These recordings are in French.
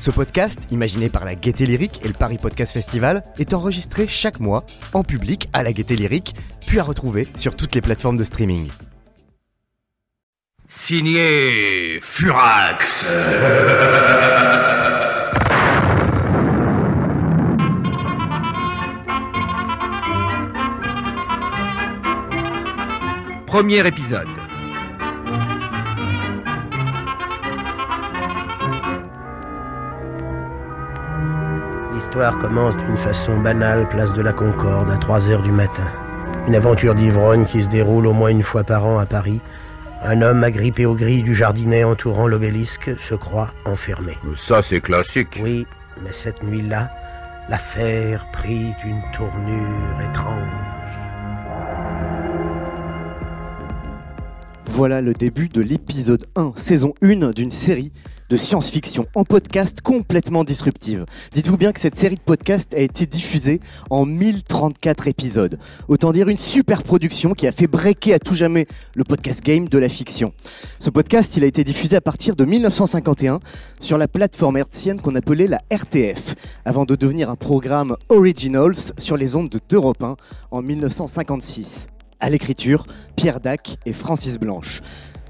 Ce podcast, imaginé par la Gaieté Lyrique et le Paris Podcast Festival, est enregistré chaque mois en public à la Gaieté Lyrique, puis à retrouver sur toutes les plateformes de streaming. Signé Furax. Premier épisode. L'histoire commence d'une façon banale, place de la Concorde, à 3 heures du matin. Une aventure d'ivrogne qui se déroule au moins une fois par an à Paris. Un homme agrippé aux grilles du jardinet entourant l'obélisque se croit enfermé. Ça, c'est classique. Oui, mais cette nuit-là, l'affaire prit une tournure étrange. Voilà le début de l'épisode 1, saison 1 d'une série de science-fiction en podcast complètement disruptive. Dites-vous bien que cette série de podcasts a été diffusée en 1034 épisodes. Autant dire une super production qui a fait breaker à tout jamais le podcast game de la fiction. Ce podcast, il a été diffusé à partir de 1951 sur la plateforme hertzienne qu'on appelait la RTF, avant de devenir un programme Originals sur les ondes de d'Europe 1 en 1956. À l'écriture, Pierre Dac et Francis Blanche.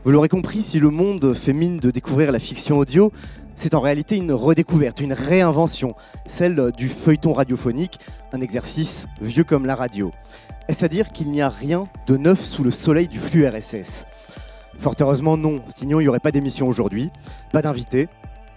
Vous l'aurez compris, si le monde fait mine de découvrir la fiction audio, c'est en réalité une redécouverte, une réinvention, celle du feuilleton radiophonique, un exercice vieux comme la radio. Est-ce à dire qu'il n'y a rien de neuf sous le soleil du flux RSS Fort heureusement non, sinon il n'y aurait pas d'émission aujourd'hui, pas d'invité,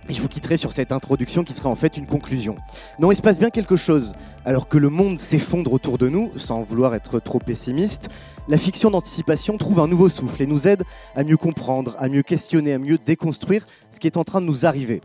et je vous quitterai sur cette introduction qui sera en fait une conclusion. Non, il se passe bien quelque chose. Alors que le monde s'effondre autour de nous, sans vouloir être trop pessimiste, la fiction d'anticipation trouve un nouveau souffle et nous aide à mieux comprendre, à mieux questionner, à mieux déconstruire ce qui est en train de nous arriver.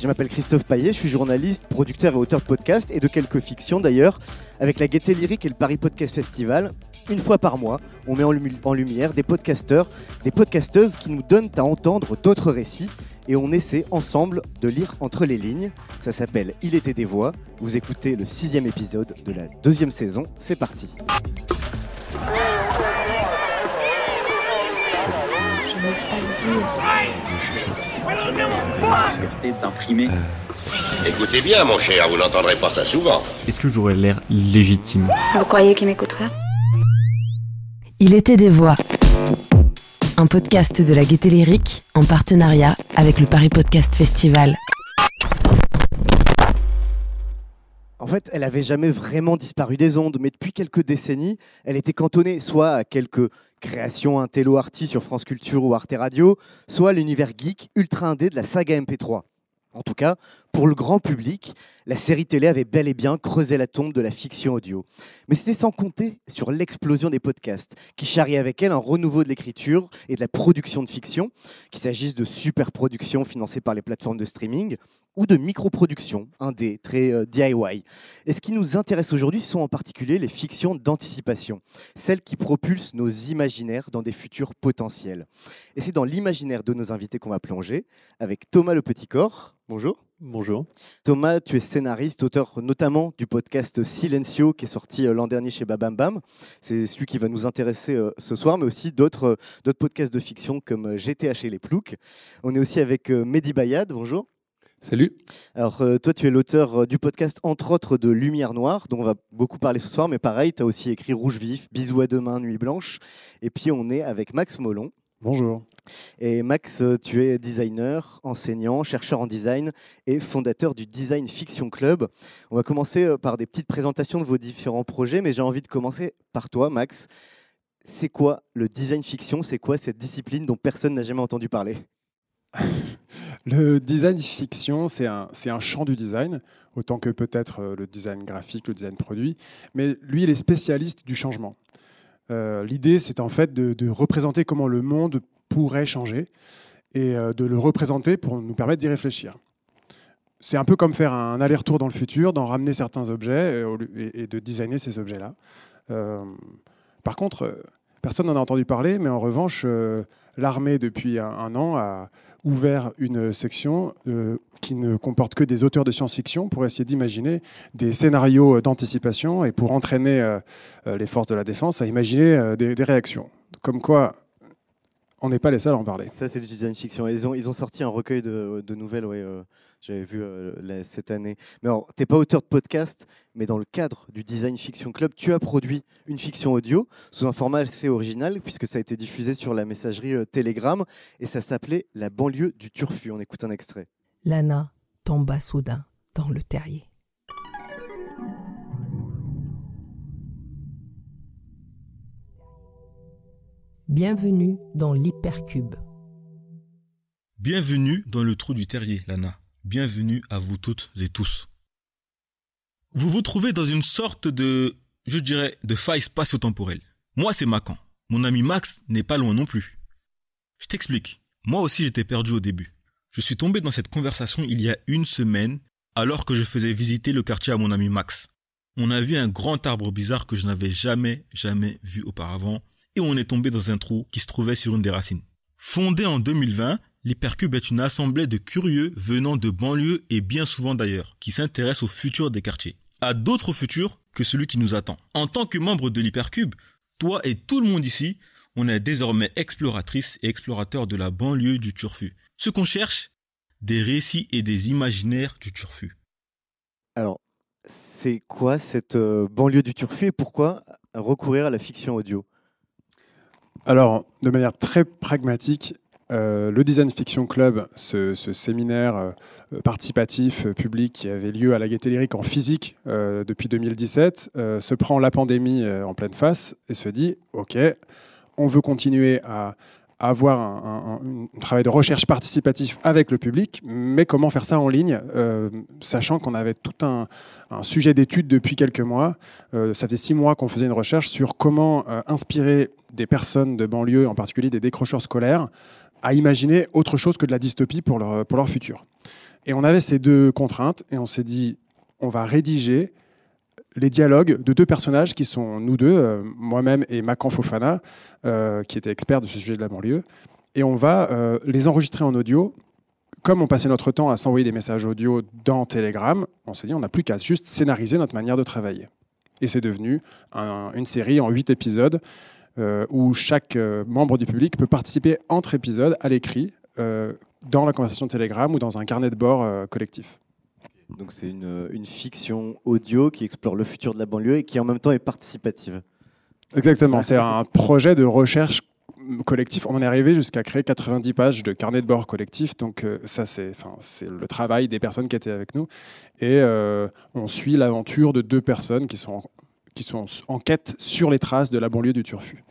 Je m'appelle Christophe Paillet, je suis journaliste, producteur et auteur de podcasts et de quelques fictions d'ailleurs. Avec la Gaieté Lyrique et le Paris Podcast Festival, une fois par mois, on met en, lumière des podcasteurs, des podcasteuses qui nous donnent à entendre d'autres récits et on essaie ensemble de lire entre les lignes. Ça s'appelle Il était des voix. Vous écoutez le sixième épisode de la deuxième saison. C'est parti. Je n'ose pas le dire. Fierté d'imprimer. Écoutez bien, mon cher, vous n'entendrez pas ça souvent. Est-ce que j'aurais l'air légitime Vous croyez qu'il m'écouterait Il était des voix. Un podcast de la Gaieté Lyrique en partenariat avec le Paris Podcast Festival. En fait, elle avait jamais vraiment disparu des ondes, mais depuis quelques décennies, elle était cantonnée soit à quelques créations intello arty sur France Culture ou Arte Radio, soit à l'univers geek ultra indé de la saga MP3. En tout cas, pour le grand public, la série télé avait bel et bien creusé la tombe de la fiction audio. Mais c'était sans compter sur l'explosion des podcasts, qui charriait avec elle un renouveau de l'écriture et de la production de fiction, qu'il s'agisse de super productions financées par les plateformes de streaming ou de micro-productions, indé, très euh, DIY. Et ce qui nous intéresse aujourd'hui sont en particulier les fictions d'anticipation, celles qui propulsent nos imaginaires dans des futurs potentiels. Et c'est dans l'imaginaire de nos invités qu'on va plonger, avec Thomas Le Petit Corps. Bonjour. Bonjour. Thomas, tu es scénariste, auteur notamment du podcast Silencio qui est sorti euh, l'an dernier chez Babam Bam. C'est celui qui va nous intéresser euh, ce soir, mais aussi d'autres euh, d'autres podcasts de fiction comme GTH et les Ploucs. On est aussi avec Mehdi Bayad. Bonjour. Salut. Alors, toi, tu es l'auteur du podcast, entre autres, de Lumière Noire, dont on va beaucoup parler ce soir, mais pareil, tu as aussi écrit Rouge Vif, Bisous à demain, Nuit Blanche. Et puis, on est avec Max Molon. Bonjour. Et Max, tu es designer, enseignant, chercheur en design et fondateur du Design Fiction Club. On va commencer par des petites présentations de vos différents projets, mais j'ai envie de commencer par toi, Max. C'est quoi le design fiction? C'est quoi cette discipline dont personne n'a jamais entendu parler? Le design fiction, c'est un, un, champ du design, autant que peut-être le design graphique, le design produit. Mais lui, il est spécialiste du changement. Euh, L'idée, c'est en fait de, représenter comment le monde pourrait changer et euh, de le représenter pour nous permettre d'y réfléchir. C'est un peu comme faire un aller-retour dans le futur, d'en ramener certains objets et, de designer ces objets-là. Euh, par contre, Personne n'en a entendu parler, mais en revanche, l'armée, depuis un an, a ouvert une section euh, qui ne comporte que des auteurs de science-fiction pour essayer d'imaginer des scénarios d'anticipation et pour entraîner euh, euh, les forces de la défense à imaginer euh, des réactions. Comme quoi, on n'est pas les seuls à en parler. Ça, c'est du design fiction. Ils ont, ils ont sorti un recueil de, de nouvelles, ouais, euh, j'avais vu euh, la- cette année. Mais alors, t'es pas auteur de podcast, mais dans le cadre du Design Fiction Club, tu as produit une fiction audio sous un format assez original, puisque ça a été diffusé sur la messagerie euh, Telegram, et ça s'appelait La banlieue du Turfu. On écoute un extrait. Lana tomba soudain dans le terrier. Bienvenue dans l'hypercube. Bienvenue dans le trou du terrier, Lana. Bienvenue à vous toutes et tous. Vous vous trouvez dans une sorte de, je dirais, de faille spatio-temporelle. Moi, c'est Macan. Mon ami Max n'est pas loin non plus. Je t'explique. Moi aussi, j'étais perdu au début. Je suis tombé dans cette conversation il y a une semaine, alors que je faisais visiter le quartier à mon ami Max. On a vu un grand arbre bizarre que je n'avais jamais, jamais vu auparavant, et on est tombé dans un trou qui se trouvait sur une des racines. Fondé en 2020, l'Hypercube est une assemblée de curieux venant de banlieues et bien souvent d'ailleurs, qui s'intéressent au futur des quartiers. À d'autres futurs que celui qui nous attend. En tant que membre de l'Hypercube, toi et tout le monde ici, on est désormais exploratrices et explorateurs de la banlieue du Turfu. Ce qu'on cherche, des récits et des imaginaires du Turfu. Alors, c'est quoi cette euh, banlieue du Turfu et pourquoi recourir à la fiction audio? Alors, de manière très pragmatique, euh, le Design Fiction Club, ce, séminaire euh, participatif euh, public qui avait lieu à la Gaîté Lyrique en physique depuis 2017, euh, se prend la pandémie en pleine face et se dit OK, on veut continuer à avoir un, travail de recherche participatif avec le public, mais comment faire ça en ligne, sachant qu'on avait tout un, sujet d'étude depuis quelques mois. Ça faisait six mois qu'on faisait une recherche sur comment inspirer des personnes de banlieue, en particulier des décrocheurs scolaires, à imaginer autre chose que de la dystopie pour leur, pour leur futur. Et on avait ces deux contraintes et on s'est dit, on va rédiger les dialogues de deux personnages qui sont nous deux, euh, moi-même et Macan Fofana, euh, qui était expert de ce sujet de la banlieue. Et on va euh, les enregistrer en audio. Comme on passait notre temps à s'envoyer des messages audio dans Telegram, on s'est dit on n'a plus qu'à juste scénariser notre manière de travailler. Et c'est devenu un- une série en huit épisodes où chaque euh, membre du public peut participer entre épisodes à l'écrit euh, dans la conversation Telegram ou dans un carnet de bord euh, collectif. Donc c'est une, une fiction audio qui explore le futur de la banlieue et qui en même temps est participative. Exactement, c'est un projet de recherche collectif. On en est arrivé jusqu'à créer 90 pages de carnet de bord collectif. Donc euh, ça, c'est le travail des personnes qui étaient avec nous. Et euh, on suit l'aventure de deux personnes qui sont, qui sont en quête sur les traces de la banlieue du Turfu.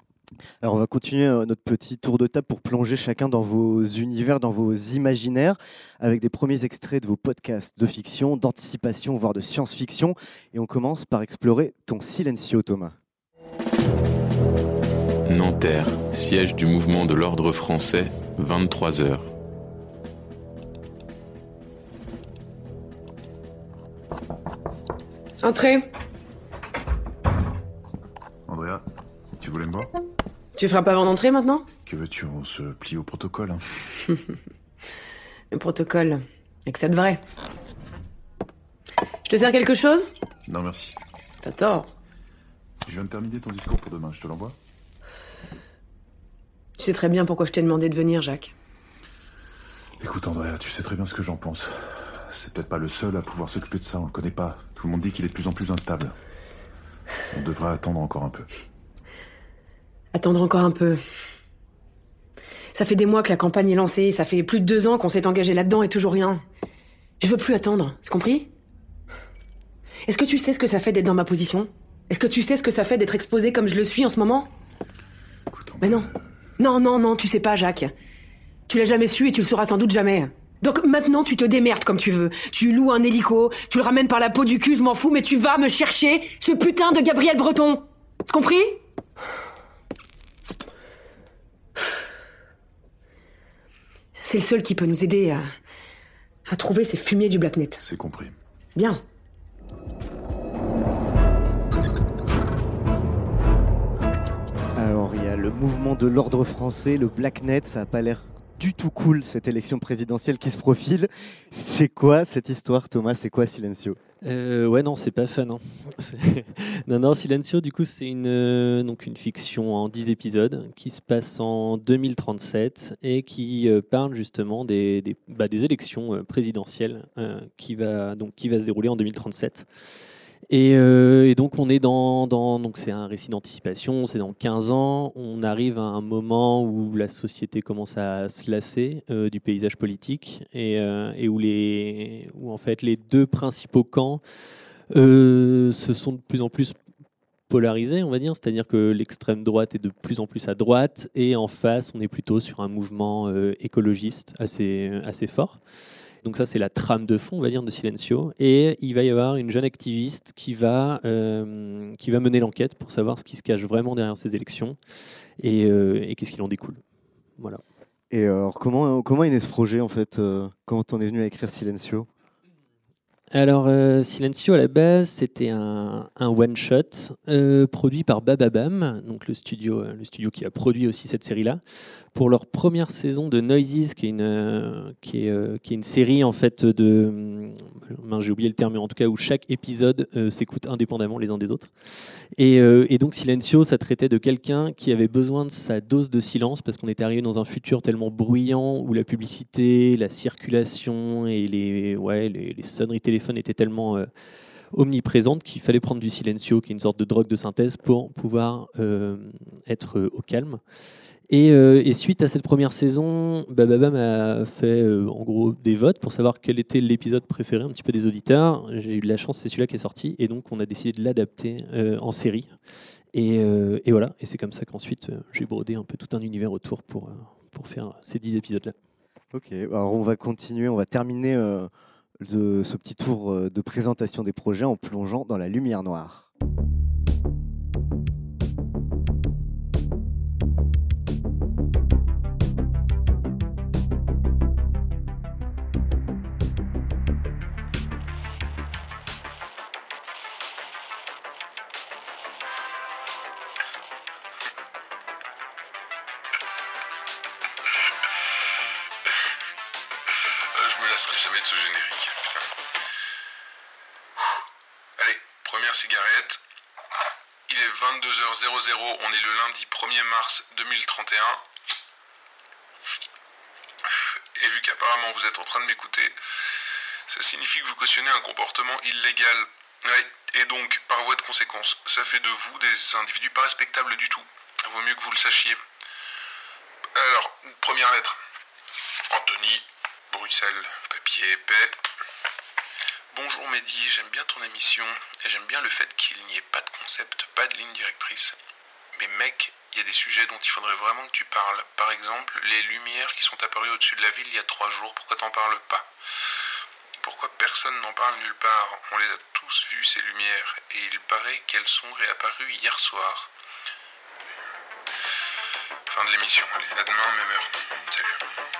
Alors on va continuer euh, notre petit tour de table pour plonger chacun dans vos univers, dans vos imaginaires, avec des premiers extraits de vos podcasts de fiction, d'anticipation, voire de science-fiction. Et on commence par explorer ton silencio, Thomas. Nanterre, siège du mouvement de l'ordre français, 23 heures. Entrez. Andrea, tu voulais me voir? Tu frappes avant d'entrer maintenant? Que veux-tu? On se plie au protocole. hein. Le protocole. Et que ça de vrai. Je te sers quelque chose? Non, merci. T'as tort. Je viens de terminer ton discours pour demain, je te l'envoie? Tu sais très bien pourquoi je t'ai demandé de venir, Jacques. Écoute, Andrea, tu sais très bien ce que j'en pense. C'est peut-être pas le seul à pouvoir s'occuper de ça, on le connaît pas. Tout le monde dit qu'il est de plus en plus instable. On devrait attendre encore un peu. Attendre encore un peu. Ça fait des mois que la campagne est lancée, ça fait plus de deux ans qu'on s'est engagé là-dedans et toujours rien. Je veux plus attendre, c'est compris? Est-ce que tu sais ce que ça fait d'être dans ma position? Est-ce que tu sais ce que ça fait d'être exposé comme je le suis en ce moment? Mais non. Non, non, non, tu sais pas, Jacques. Tu l'as jamais su et tu le sauras sans doute jamais. Donc maintenant, tu te démerdes comme tu veux. Tu loues un hélico, tu le ramènes par la peau du cul, je m'en fous, mais tu vas me chercher ce putain de Gabriel Breton. C'est compris? C'est le seul qui peut nous aider à, à trouver ces fumiers du Blacknet. C'est compris. Bien. Alors il y a le mouvement de l'ordre français, le Blacknet. Ça n'a pas l'air du tout cool cette élection présidentielle qui se profile. C'est quoi cette histoire, Thomas? C'est quoi Silencio? Euh, ouais, non, c'est pas fun. hein. Non, non, Silencio, du coup, c'est une, euh, une fiction en 10 épisodes qui se passe en 2037 et qui euh, parle justement des, des, bah, élections présidentielles qui, va, donc, qui va se dérouler en 2037. Et, euh, et donc on est dans, donc c'est un récit d'anticipation, c'est dans 15 ans, on arrive à un moment où la société commence à se lasser euh, du paysage politique et, euh, et où les où en fait les deux principaux camps se sont de plus en plus polarisés, on va dire, c'est-à-dire que l'extrême droite est de plus en plus à droite et en face on est plutôt sur un mouvement écologiste assez assez fort. Donc ça, c'est la trame de fond, on va dire, de Silencio. Et il va y avoir une jeune activiste qui va, euh, qui va mener l'enquête pour savoir ce qui se cache vraiment derrière ces élections et, euh, et qu'est-ce qu'il en découle. Voilà. Et alors, comment, comment est né ce projet en fait euh, Comment t'en es venu à écrire Silencio? Alors, euh, Silencio, à la base, c'était un, un one-shot euh, produit par Bababam, donc le studio, le studio qui a produit aussi cette série-là, pour leur première saison de Noises, qui est une, euh, euh, série en fait de. hum, J'ai oublié le terme, mais en tout cas où chaque épisode euh, s'écoute indépendamment les uns des autres. Et, donc Silencio, ça traitait de quelqu'un qui avait besoin de sa dose de silence parce qu'on était arrivé dans un futur tellement bruyant où la publicité, la circulation et les, ouais, les, sonneries téléphones étaient tellement omniprésentes qu'il fallait prendre du Silencio, qui est une sorte de drogue de synthèse, pour pouvoir être au calme. Et, euh, et suite à cette première saison, Bababam a fait euh, en gros des votes pour savoir quel était l'épisode préféré un petit peu des auditeurs. J'ai eu de la chance, c'est celui-là qui est sorti, et donc on a décidé de l'adapter euh, en série. Et, voilà, et c'est comme ça qu'ensuite j'ai brodé un peu tout un univers autour pour, pour faire ces 10 épisodes-là. Ok, alors on va continuer, on va terminer ce petit tour de présentation des projets en plongeant dans la lumière noire. 1er mars 2031. Et vu qu'apparemment vous êtes en train de m'écouter, ça signifie que vous cautionnez un comportement illégal. Et donc, par voie de conséquence, ça fait de vous des individus pas respectables du tout. Vaut mieux que vous le sachiez. Alors, première lettre. Anthony, Bruxelles, papier épais. Bonjour Mehdi, j'aime bien ton émission et j'aime bien le fait qu'il n'y ait pas de concept, pas de ligne directrice. Mais mec, il y a des sujets dont il faudrait vraiment que tu parles. Par exemple, les lumières qui sont apparues au-dessus de la ville il y a trois jours, pourquoi t'en parles pas? Pourquoi personne n'en parle nulle part? On les a tous vues ces lumières et il paraît qu'elles sont réapparues hier soir. Fin de l'émission, allez, à demain, même heure. Salut.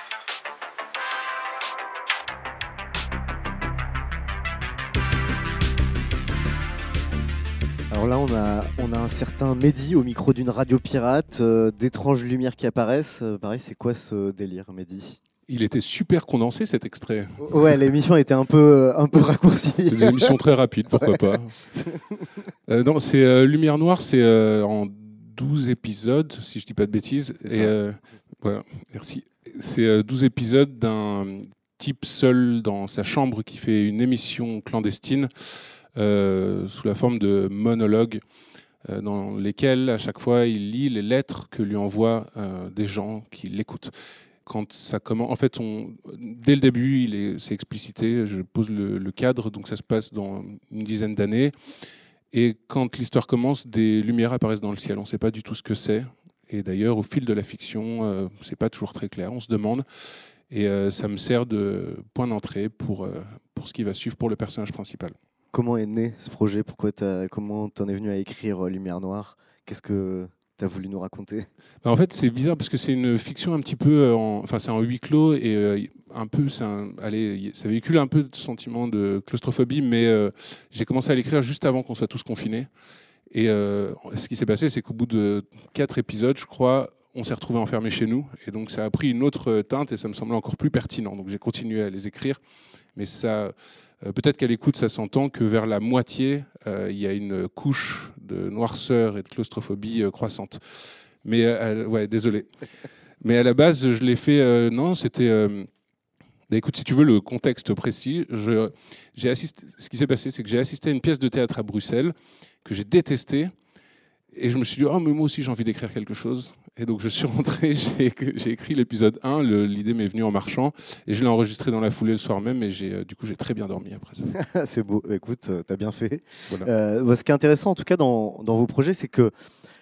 Là, on a, on a un certain Mehdi au micro d'une radio pirate, euh, d'étranges lumières qui apparaissent. Euh, pareil, c'est quoi ce délire, Mehdi? Il était super condensé cet extrait. Ouais, l'émission était un peu, un peu raccourcie. C'est des émissions très rapides, pourquoi Ouais. pas. Euh, non, c'est euh, Lumière Noire, c'est en 12 épisodes, si je dis pas de bêtises. C'est Et voilà, merci. C'est euh, 12 épisodes d'un type seul dans sa chambre qui fait une émission clandestine sous la forme de monologues euh, dans lesquels à chaque fois il lit les lettres que lui envoient euh, des gens qui l'écoutent. Quand ça commence, en fait, dès le début, il est, c'est explicité. Je pose le, cadre, donc ça se passe dans une dizaine d'années. Et quand l'histoire commence, des lumières apparaissent dans le ciel. On ne sait pas du tout ce que c'est. Et d'ailleurs, au fil de la fiction, euh, c'est pas toujours très clair. On se demande. Et euh, ça me sert de point d'entrée pour, euh, pour ce qui va suivre pour le personnage principal. Comment est né ce projet? Pourquoi t'as- Comment t'en es venu à écrire euh, Lumière Noire? Qu'est-ce que t'as voulu nous raconter? Bah, En fait, c'est bizarre parce que c'est une fiction un petit peu, euh, en- enfin c'est en huis clos et euh, un peu, un- allez, ça véhicule un peu de sentiment de claustrophobie, mais j'ai commencé à l'écrire juste avant qu'on soit tous confinés. Et ce qui s'est passé, c'est qu'au bout de quatre épisodes, je crois, on s'est retrouvé enfermés chez nous. Et donc ça a pris une autre teinte et ça me semblait encore plus pertinent. Donc j'ai continué à les écrire. Mais ça, peut-être qu'à l'écoute, ça s'entend que vers la moitié, euh, il y a une couche de noirceur et de claustrophobie euh, croissante. Mais ouais, désolé. Mais à la base, je l'ai fait. non, c'était. Bah, écoute, si tu veux le contexte précis, j'ai assisté, ce qui s'est passé, c'est que j'ai assisté à une pièce de théâtre à Bruxelles que j'ai détestée. Et je me suis dit, oh, mais moi aussi j'ai envie d'écrire quelque chose. Et donc je suis rentré, j'ai écrit l'épisode 1, l'idée m'est venue en marchant, et je l'ai enregistré dans la foulée le soir même, et euh, du coup j'ai très bien dormi après ça. c'est beau, écoute, euh, tu as bien fait. Euh, bah, ce qui est intéressant en tout cas dans, dans vos projets, c'est que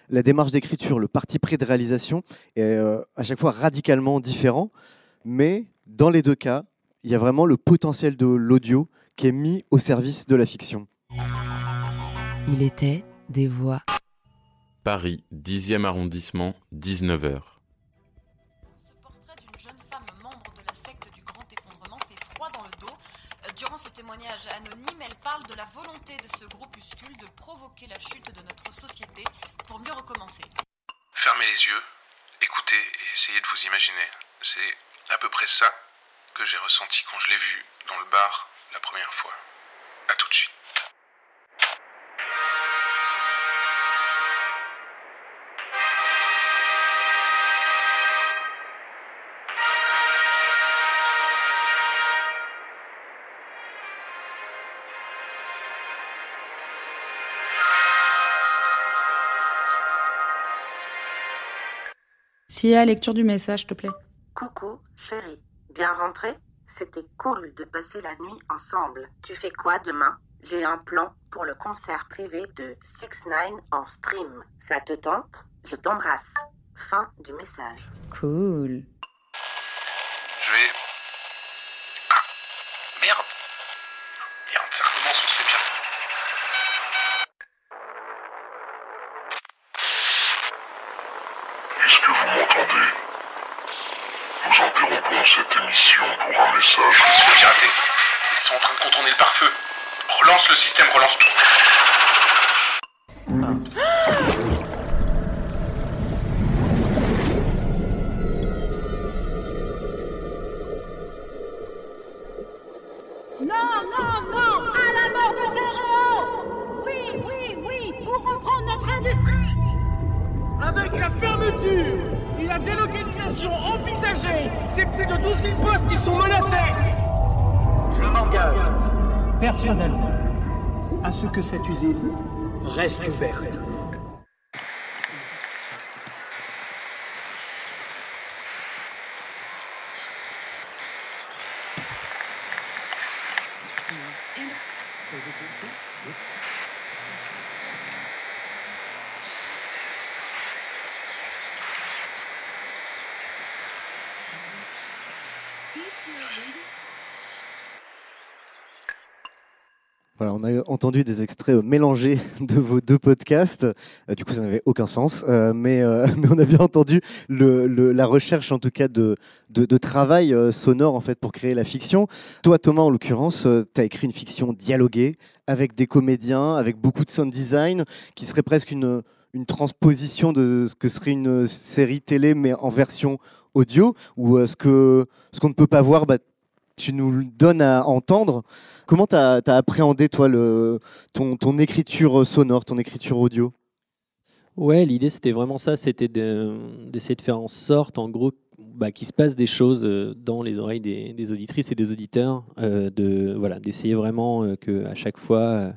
la démarche d'écriture, le parti pris de réalisation est à chaque fois radicalement différent, mais dans les deux cas, il y a vraiment le potentiel de l'audio qui est mis au service de la fiction. Il était des voix. Paris, 10e arrondissement, 19h. Ce portrait d'une jeune femme membre de la secte du grand effondrement fait froid dans le dos. Euh, durant ce témoignage anonyme, elle parle de la volonté de ce groupuscule de provoquer la chute de notre société pour mieux recommencer. Fermez les yeux, écoutez et essayez de vous imaginer. C'est à peu près ça que j'ai ressenti quand je l'ai vue dans le bar la première fois. A tout de suite. Sia, lecture du message, s'il te plaît. Coucou, chérie. Bien rentrée C'était cool de passer la nuit ensemble. Tu fais quoi demain? J'ai un plan pour le concert privé de 6 9 en stream. Ça te tente? Je t'embrasse. Fin du message. Cool. Je vais. Ah, merde Merde, ça recommence, on se fait bien. Est-ce que vous m'entendez Nous interrompons cette émission pour un message. C'est piraté. Ils sont en train de contourner le pare-feu. Le système, relance tout. On a entendu des extraits euh, mélangés de vos deux podcasts. Euh, du coup, ça n'avait aucun sens. Euh, mais, on a bien entendu la recherche, en tout cas, de, travail sonore en fait, pour créer la fiction. Toi, Thomas, en l'occurrence, tu as écrit une fiction dialoguée avec des comédiens, avec beaucoup de sound design, qui serait presque une, transposition de ce que serait une série télé, mais en version audio, ou ce ce qu'on ne peut pas voir, bah, tu nous donnes à entendre. Comment tu as, appréhendé, toi, ton, écriture sonore, ton écriture audio? Ouais, l'idée c'était vraiment ça, c'était de- d'essayer de faire en sorte, en gros, bah, qu'il se passe des choses euh, dans les oreilles des, auditrices et des auditeurs, euh, de voilà, d'essayer vraiment euh, que à chaque fois euh,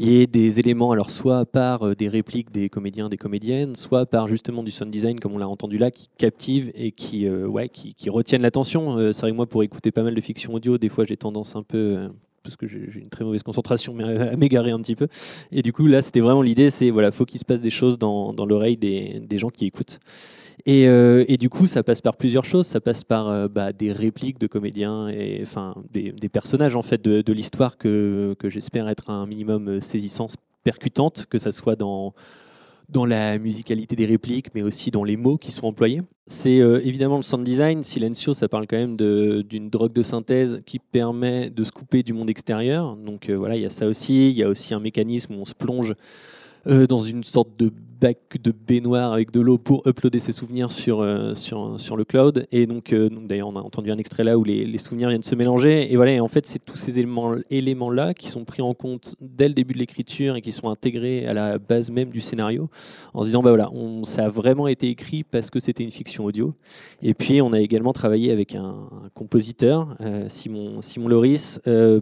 il y ait des éléments, alors soit par euh, des répliques des comédiens, des comédiennes, soit par justement du sound design comme on l'a entendu là, qui captive et qui euh, ouais, qui, retiennent l'attention. Euh, c'est vrai que moi, pour écouter pas mal de fiction audio, des fois j'ai tendance un peu parce que j'ai une très mauvaise concentration, à m'égarer un petit peu. Et du coup, là, c'était vraiment l'idée, c'est voilà, faut qu'il se passe des choses dans, dans l'oreille des, des gens qui écoutent. Et, euh, et du coup, ça passe par plusieurs choses. Ça passe par euh, bah, des répliques de comédiens et enfin des, personnages en fait de, l'histoire que, j'espère être un minimum euh, saisissante, percutante, que ça soit dans dans la musicalité des répliques, mais aussi dans les mots qui sont employés. C'est évidemment le sound design. Silencio, ça parle quand même d'une drogue de synthèse qui permet de se couper du monde extérieur. Donc voilà, il y a ça aussi. Il y a aussi un mécanisme où on se plonge dans une sorte de bac de baignoire avec de l'eau pour uploader ses souvenirs sur, euh, sur, sur le cloud. Et donc, euh, donc d'ailleurs, on a entendu un extrait là où les, les souvenirs viennent se mélanger. Et voilà, en fait, c'est tous ces éléments, éléments-là qui sont pris en compte dès le début de l'écriture et qui sont intégrés à la base même du scénario en se disant, bah voilà, ça a vraiment été écrit parce que c'était une fiction audio. Et puis, on a également travaillé avec un, compositeur, euh, Simon, Simon Loris,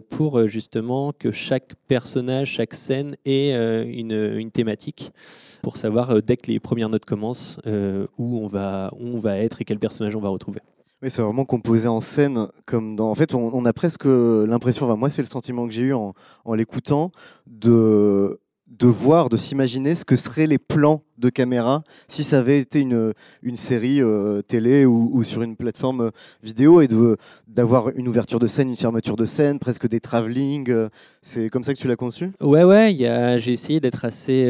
pour justement que chaque personnage, chaque scène ait une, une thématique pour savoir euh, dès que les premières notes commencent euh, où, on va, où on va être et quel personnage on va retrouver. Oui, c'est vraiment composé en scène, comme dans. En fait, on, a presque l'impression, enfin, moi, c'est le sentiment que j'ai eu en, en l'écoutant, de, de voir, de s'imaginer ce que seraient les plans de caméra si ça avait été une, une série euh, télé ou, sur une plateforme euh, vidéo et d'avoir une ouverture de scène, une fermeture de scène, presque des travelling. euh, C'est comme ça que tu l'as conçu? Ouais, ouais, j'ai essayé d'être assez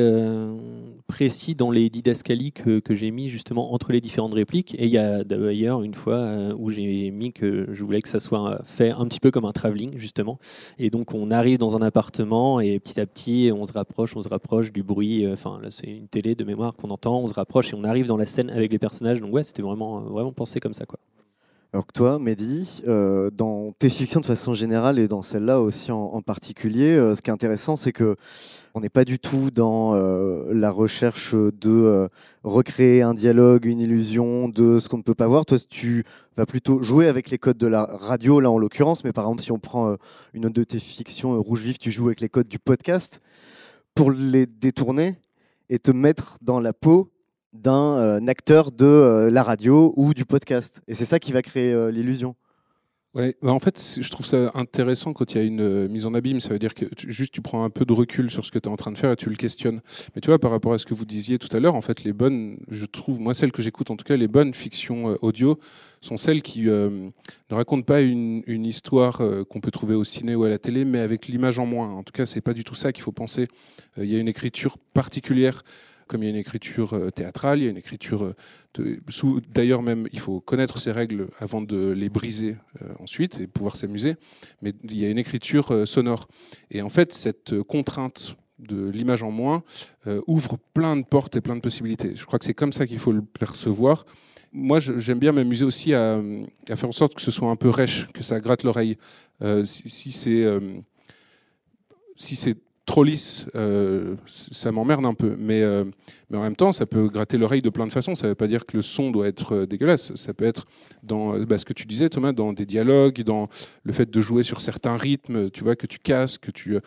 précis dans les didascalies que, que j'ai mis justement entre les différentes répliques. Et il y a d'ailleurs une fois où j'ai mis que je voulais que ça soit fait un petit peu comme un travelling justement. Et donc on arrive dans un appartement et petit à petit on se rapproche, on se rapproche du bruit. Enfin là c'est une télé de mémoire qu'on entend, on se rapproche et on arrive dans la scène avec les personnages. Donc ouais, c'était vraiment, vraiment pensé comme ça quoi. Alors que toi, Mehdi, euh, dans tes fictions de façon générale et dans celle-là aussi en, particulier, euh, ce qui est intéressant, c'est que on n'est pas du tout dans euh, la recherche de euh, recréer un dialogue, une illusion de ce qu'on ne peut pas voir. Toi, tu vas plutôt jouer avec les codes de la radio, là en l'occurrence, mais par exemple, si on prend euh, une autre de tes fictions, euh, Rouge Vif, tu joues avec les codes du podcast pour les détourner et te mettre dans la peau d'un euh, acteur de euh, la radio ou du podcast. Et c'est ça qui va créer euh, l'illusion. Ouais, bah en fait, je trouve ça intéressant quand il y a une euh, mise en abîme. Ça veut dire que juste tu prends un peu de recul sur ce que tu es en train de faire et tu le questionnes. Mais tu vois, par rapport à ce que vous disiez tout à l'heure, en fait, les bonnes, je trouve, moi, celles que j'écoute, en tout cas, les bonnes fictions euh, audio sont celles qui euh, ne racontent pas une, une histoire qu'on peut trouver au ciné ou à la télé, mais avec l'image en moins. En tout cas, c'est pas du tout ça qu'il faut penser. Il y a une écriture particulière comme il y a une écriture euh, théâtrale, il y a une écriture euh, D'ailleurs, même, il faut connaître ces règles avant de les briser euh, ensuite et pouvoir s'amuser. Mais il y a une écriture sonore. Et en fait, cette contrainte de l'image en moins ouvre plein de portes et plein de possibilités. Je crois que c'est comme ça qu'il faut le percevoir. Moi, j'aime bien m'amuser aussi à, faire en sorte que ce soit un peu rêche, que ça gratte l'oreille. Euh, si si c'est trop lisse, euh, ça m'emmerde un peu. Mais, euh, mais en même temps, ça peut gratter l'oreille de plein de façons. Ça ne veut pas dire que le son doit être euh, dégueulasse. Ça peut être dans bah, ce que tu disais, Thomas, dans des dialogues, dans le fait de jouer sur certains rythmes, tu vois, que tu casses, que tu.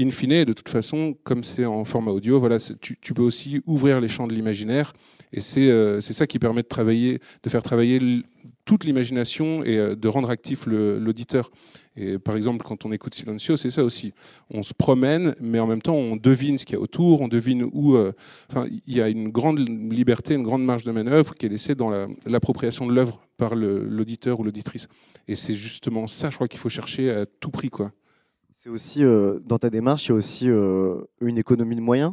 in fine, de toute façon, comme c'est en format audio, voilà, tu, peux aussi ouvrir les champs de l'imaginaire. Et c'est ça qui permet de travailler, de faire travailler toute l'imagination et euh, de rendre actif l'auditeur. Et par exemple, quand on écoute Silencio, c'est ça aussi. On se promène, mais en même temps, on devine ce qu'il y a autour, on devine où. euh, il y a une grande liberté, une grande marge de manœuvre qui est laissée dans la- l'appropriation de l'œuvre par l'auditeur ou l'auditrice. Et c'est justement ça, je crois, qu'il faut chercher à tout prix, quoi. C'est aussi, euh, dans ta démarche, il y a aussi une économie de moyens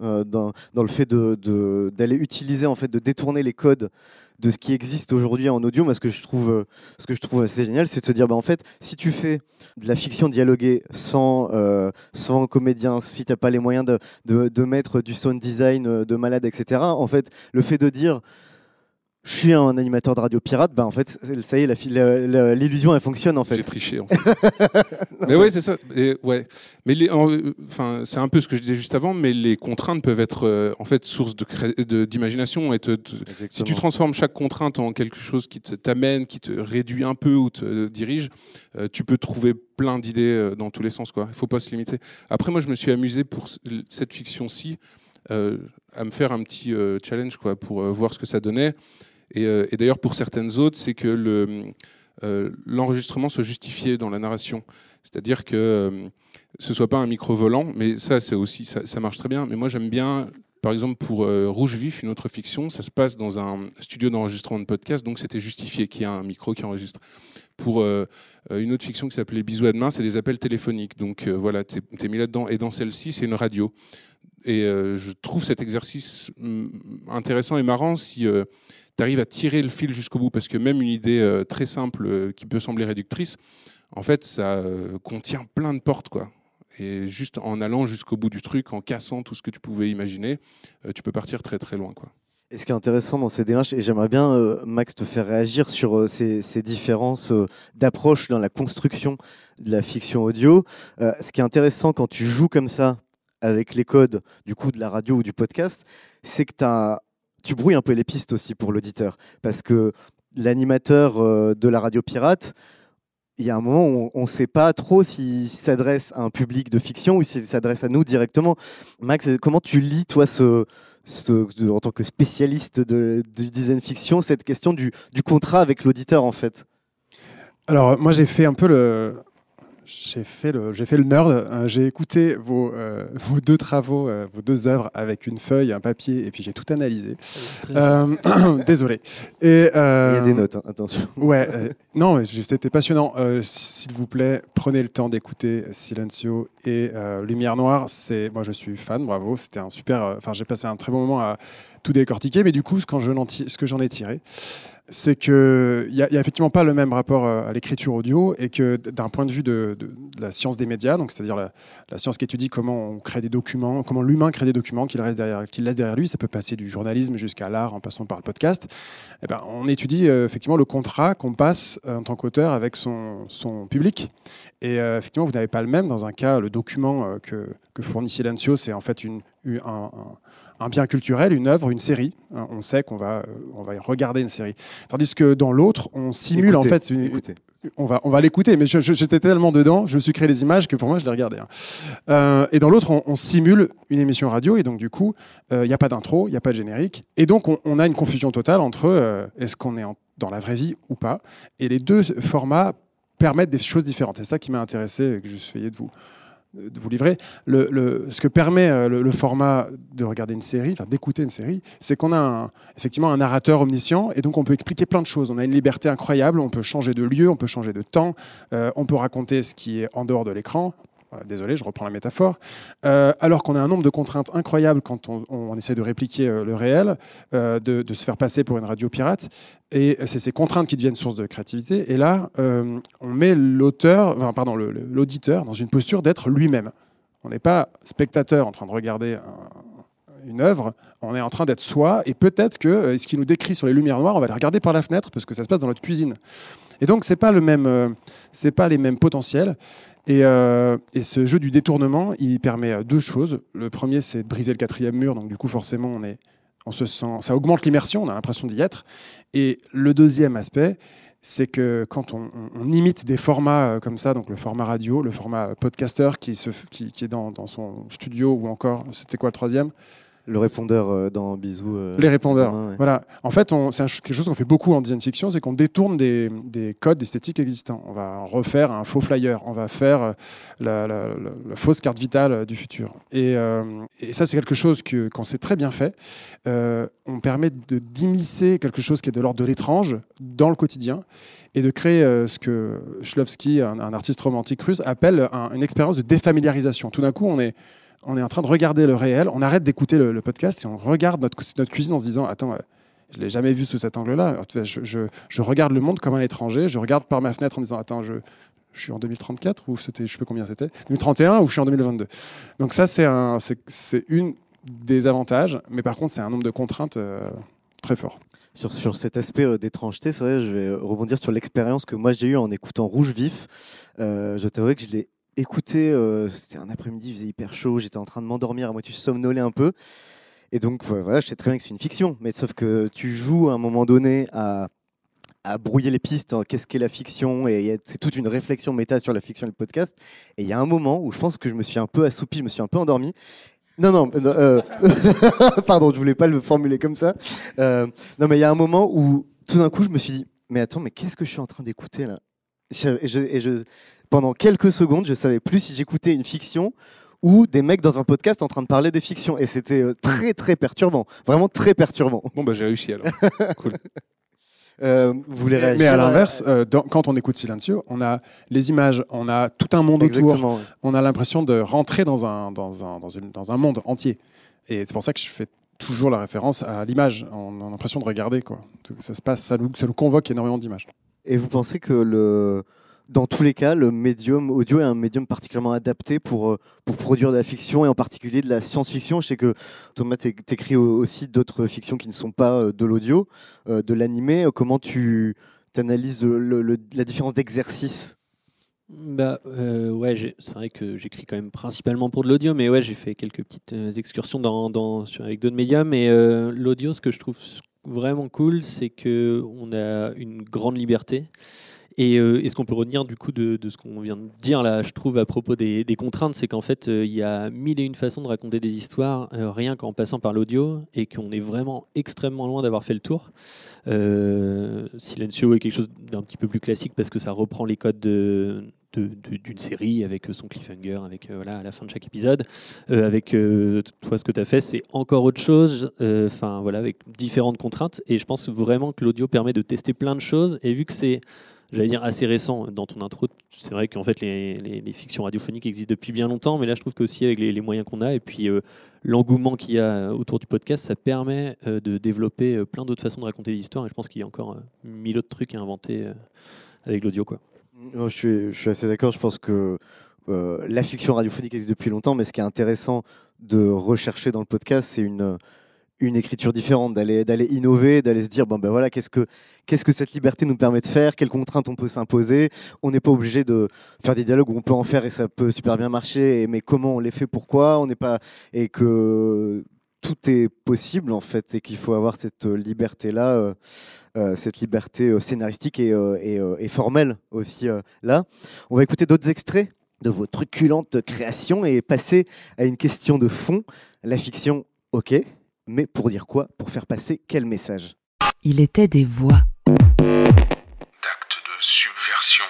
dans, dans le fait de- de- d'aller utiliser, en fait, de détourner les codes de ce qui existe aujourd'hui en audio. Moi, ce que je trouve, euh, ce que je trouve assez génial, c'est de se dire, bah, en fait, si tu fais de la fiction dialoguée sans, euh, sans comédien, si tu n'as pas les moyens de, de, de mettre du sound design euh, de malade, etc., en fait, le fait de dire je suis un animateur de radio pirate, bah en fait, ça y est, l'illusion, elle fonctionne en fait. J'ai triché en fait. mais ouais, c'est ça. Et, ouais. Mais les- enfin, c'est un peu ce que je disais juste avant, mais les contraintes peuvent être euh, en fait source de d'imagination. Et te- te- si tu transformes chaque contrainte en quelque chose qui t'amène, qui te réduit un peu ou te dirige, euh, tu peux trouver plein d'idées euh, dans tous les sens. Quoi. Il faut pas se limiter. Après, moi, je me suis amusé pour cette fiction-ci euh, à me faire un petit euh, challenge quoi, pour euh, voir ce que ça donnait. Et, euh, et d'ailleurs, pour certaines autres, c'est que euh, l'enregistrement soit justifié dans la narration. C'est-à-dire que euh, ce soit pas un micro volant, mais ça, c'est aussi, ça, marche très bien. Mais moi, j'aime bien, par exemple, pour euh, Rouge Vif, une autre fiction, ça se passe dans un studio d'enregistrement de podcast, donc c'était justifié qu'il y a un micro qui enregistre. Pour une autre fiction qui s'appelait Bisous à demain, c'est des appels téléphoniques. Donc voilà, tu es, mis là-dedans. Et dans celle-ci, c'est une radio. Et je trouve cet exercice hum, intéressant et marrant si tu arrives à tirer le fil jusqu'au bout, parce que même une idée euh, très simple euh, qui peut sembler réductrice, en fait, ça euh, contient plein de portes, quoi. Et juste en allant jusqu'au bout du truc, en cassant tout ce que tu pouvais imaginer, tu peux partir très très loin. Quoi. Et ce qui est intéressant dans ces démarches, et j'aimerais bien, Max, te faire réagir sur ces, ces différences d'approche dans la construction de la fiction audio. Ce qui est intéressant quand tu joues comme ça avec les codes du coup de la radio ou du podcast, c'est que t'as- tu brouilles un peu les pistes aussi pour l'auditeur. Parce que l'animateur euh, de la radio pirate, il y a un moment où on ne sait pas trop s'il s'adresse à un public de fiction ou s'il s'adresse à nous directement. Max, comment tu lis, toi, ce, en tant que spécialiste du design fiction, cette question du contrat avec l'auditeur, en fait? Alors, moi, j'ai fait un peu le. J'ai fait le, j'ai fait le nerd. Euh, j'ai écouté vos, euh, vos deux travaux, euh, vos deux œuvres avec une feuille, un papier, et puis j'ai tout analysé. Euh, désolé. Et, euh, Il y a des notes, hein, attention. Ouais, euh, non, mais c'était passionnant. Euh, S'il vous plaît, prenez le temps d'écouter Silencio et euh, Lumière Noire. C'est, moi, je suis fan. Bravo, c'était un super. euh, Enfin, j'ai passé un très bon moment à tout décortiquer. Mais du coup, ce, quand je n'en ti- ce que j'en ai tiré, c'est que il y, a effectivement pas le même rapport euh, à l'écriture audio et que d'un point de vue de, la science des médias, donc c'est-à-dire la, science qui étudie comment on crée des documents, comment l'humain crée des documents qu'il reste derrière, qu'il laisse derrière lui, ça peut passer du journalisme jusqu'à l'art en passant par le podcast. Eh ben, on étudie euh, effectivement le contrat qu'on passe euh, en tant qu'auteur avec son, public. Et effectivement, vous n'avez pas le même. Dans un cas, le document que, fournit Silencio, c'est en fait une, une- un, un- un bien culturel, une œuvre, une série. Hein, on sait qu'on va, euh, on va y regarder une série. Tandis que dans l'autre, on simule en Écoutez, fait une, on va, on va l'écouter, mais j'étais tellement dedans, je me suis créé les images que pour moi, je les regardais. hein. Euh, et dans l'autre, on, on simule une émission radio, et donc du coup, il n'y a pas d'intro, il n'y a pas de générique, et donc on, on a une confusion totale entre euh, est-ce qu'on est en- dans la vraie vie ou pas. Et les deux formats permettent des choses différentes. C'est ça qui m'a intéressé, et que je suis de vous de vous livrer. Le, le- ce que permet euh, le, format de regarder une série, d'écouter une série, c'est qu'on a effectivement un narrateur omniscient et donc on peut expliquer plein de choses. On a une liberté incroyable, on peut changer de lieu, on peut changer de temps, euh, on peut raconter ce qui est en dehors de l'écran. Désolé, je reprends la métaphore. Euh, alors qu'on a un nombre de contraintes incroyables quand on, essaie de répliquer euh, le réel, euh, de, se faire passer pour une radio pirate. Et c'est ces contraintes qui deviennent source de créativité. Et là, on met l'auteur, pardon, l'auditeur dans une posture d'être lui-même. On n'est pas spectateur en train de regarder un- une œuvre, on est en train d'être soi, et peut-être que ce qui nous décrit sur les lumières noires, on va les regarder par la fenêtre parce que ça se passe dans notre cuisine. Et donc c'est pas euh, pas les mêmes potentiels. Et, euh, et ce jeu du détournement, il permet euh, deux choses. Le premier, c'est de briser le quatrième mur, donc du coup forcément on se sent, ça augmente l'immersion, on a l'impression d'y être. Et le deuxième aspect, c'est que quand on, imite des formats comme ça, donc le format radio, le format podcaster qui, est dans son studio ou encore, c'était quoi le troisième? Le répondeur euh, dans Bisous. euh, les répondeurs. ouais. Voilà. En fait, on- c'est quelque chose qu'on fait beaucoup en design fiction, c'est qu'on détourne des, des codes esthétiques existants. On va refaire un faux flyer, on va faire euh, la, la- la- la fausse carte vitale du futur. Et, euh, et ça, c'est quelque chose que, quand c'est très bien fait, euh, on permet de d'immiscer quelque chose qui est de l'ordre de l'étrange dans le quotidien et de créer euh, ce que Shlovsky, un, un artiste romantique russe, appelle un- une expérience de défamiliarisation. Tout d'un coup, on est on est en train de regarder le réel, on arrête d'écouter le, podcast et on regarde notre, cu- notre cuisine en se disant Attends, euh, je ne l'ai jamais vu sous cet angle-là. Je, regarde le monde comme un étranger, je regarde par ma fenêtre en me disant Attends, je, suis en 2034 ou c'était, je sais pas combien c'était, 2031 ou je suis en 2022. Donc, ça, c'est, un, une des avantages, mais par contre, c'est un nombre de contraintes euh, très fort. Sur, sur cet aspect euh, d'étrangeté, c'est vrai, je vais rebondir sur l'expérience que moi j'ai eue en écoutant Rouge Vif. Euh, je t'avoue que je l'ai écouté, euh, c'était un après-midi, il faisait hyper chaud, j'étais en train de m'endormir, à moitié je somnolais un peu. Et donc voilà, je sais très bien que c'est une fiction, mais sauf que tu joues à un moment donné à, brouiller les pistes, hein, qu'est-ce qu'est la fiction, et c'est toute une réflexion méta sur la fiction et le podcast. Et il y a un moment où je pense que je me suis un peu assoupi, je me suis un peu endormi. Non, non, euh, pardon, je voulais pas le formuler comme ça. Euh, non, mais il y a un moment où tout d'un coup, je me suis dit, mais attends, mais qu'est-ce que je suis en train d'écouter là? Et je- Pendant quelques secondes, je savais plus si j'écoutais une fiction ou des mecs dans un podcast en train de parler des fictions. Et c'était euh, très, très perturbant. Vraiment très perturbant. Bon, bah j'ai réussi alors. cool. Euh, vous voulez réagir Mais à l'inverse, euh, dans- quand on écoute Silencio, on a les images, on a tout un monde Exactement, autour. On a l'impression de rentrer dans un, dans, un, dans, une- dans un monde entier. Et c'est pour ça que je fais toujours la référence à l'image. On a l'impression de regarder. Quoi. Ça se passe, ça nous, ça nous convoque énormément d'images. Et vous pensez que le, dans tous les cas, le médium audio est un médium particulièrement adapté pour, euh, pour produire de la fiction et en particulier de la science-fiction. Je sais que Thomas, tu écris aussi d'autres fictions qui ne sont pas euh, de l'audio, euh, de l'animé. Comment tu analyses la différence d'exercice? Bah ouais, c'est vrai que j'écris quand même principalement pour de l'audio, mais ouais, j'ai fait quelques petites excursions dans, avec d'autres médiums. Mais l'audio, ce que je trouve vraiment cool, c'est que on a une grande liberté. Euh, et, ce qu'on peut retenir du coup de, ce qu'on vient de dire là, je trouve à propos des, contraintes, c'est qu'en fait euh, il y a mille et une façons de raconter des histoires, euh, rien qu'en passant par l'audio, et qu'on est vraiment extrêmement loin d'avoir fait le tour. Silencio est quelque chose d'un petit peu plus classique parce que ça reprend les codes de, d'une série avec son cliffhanger, avec voilà, à la fin de chaque épisode. avec toi, ce que tu as fait, c'est encore autre chose, enfin voilà, avec différentes contraintes. Et je pense vraiment que l'audio permet de tester plein de choses. Et vu que c'est j'allais dire assez récent dans ton intro. C'est vrai qu'en fait, les, les, fictions radiophoniques existent depuis bien longtemps, mais là, je trouve qu'aussi avec les, moyens qu'on a et puis euh, l'engouement qu'il y a autour du podcast, ça permet euh, de développer euh, plein d'autres façons de raconter des histoires. Et je pense qu'il y a encore mille autres trucs à inventer avec l'audio. Je, suis, je suis assez d'accord. Je pense que la fiction radiophonique existe depuis longtemps, mais ce qui est intéressant de rechercher dans le podcast, c'est une une écriture différente, d'aller d'aller innover, d'aller se dire bon ben voilà qu'est-ce que qu'est-ce que cette liberté nous permet de faire, quelles contraintes on peut s'imposer? On n'est pas obligé de faire des dialogues où on peut en faire et ça peut super bien marcher, mais comment on les fait, pourquoi? On n'est pas et que tout est possible en fait et qu'il faut avoir cette liberté là, euh, euh, cette liberté euh, scénaristique et, et, formelle aussi là. On va écouter d'autres extraits de vos truculentes créations et passer à une question de fond. La fiction, ok, mais pour dire quoi? Pour faire passer quel message? Il était des voix. D'actes de subversion,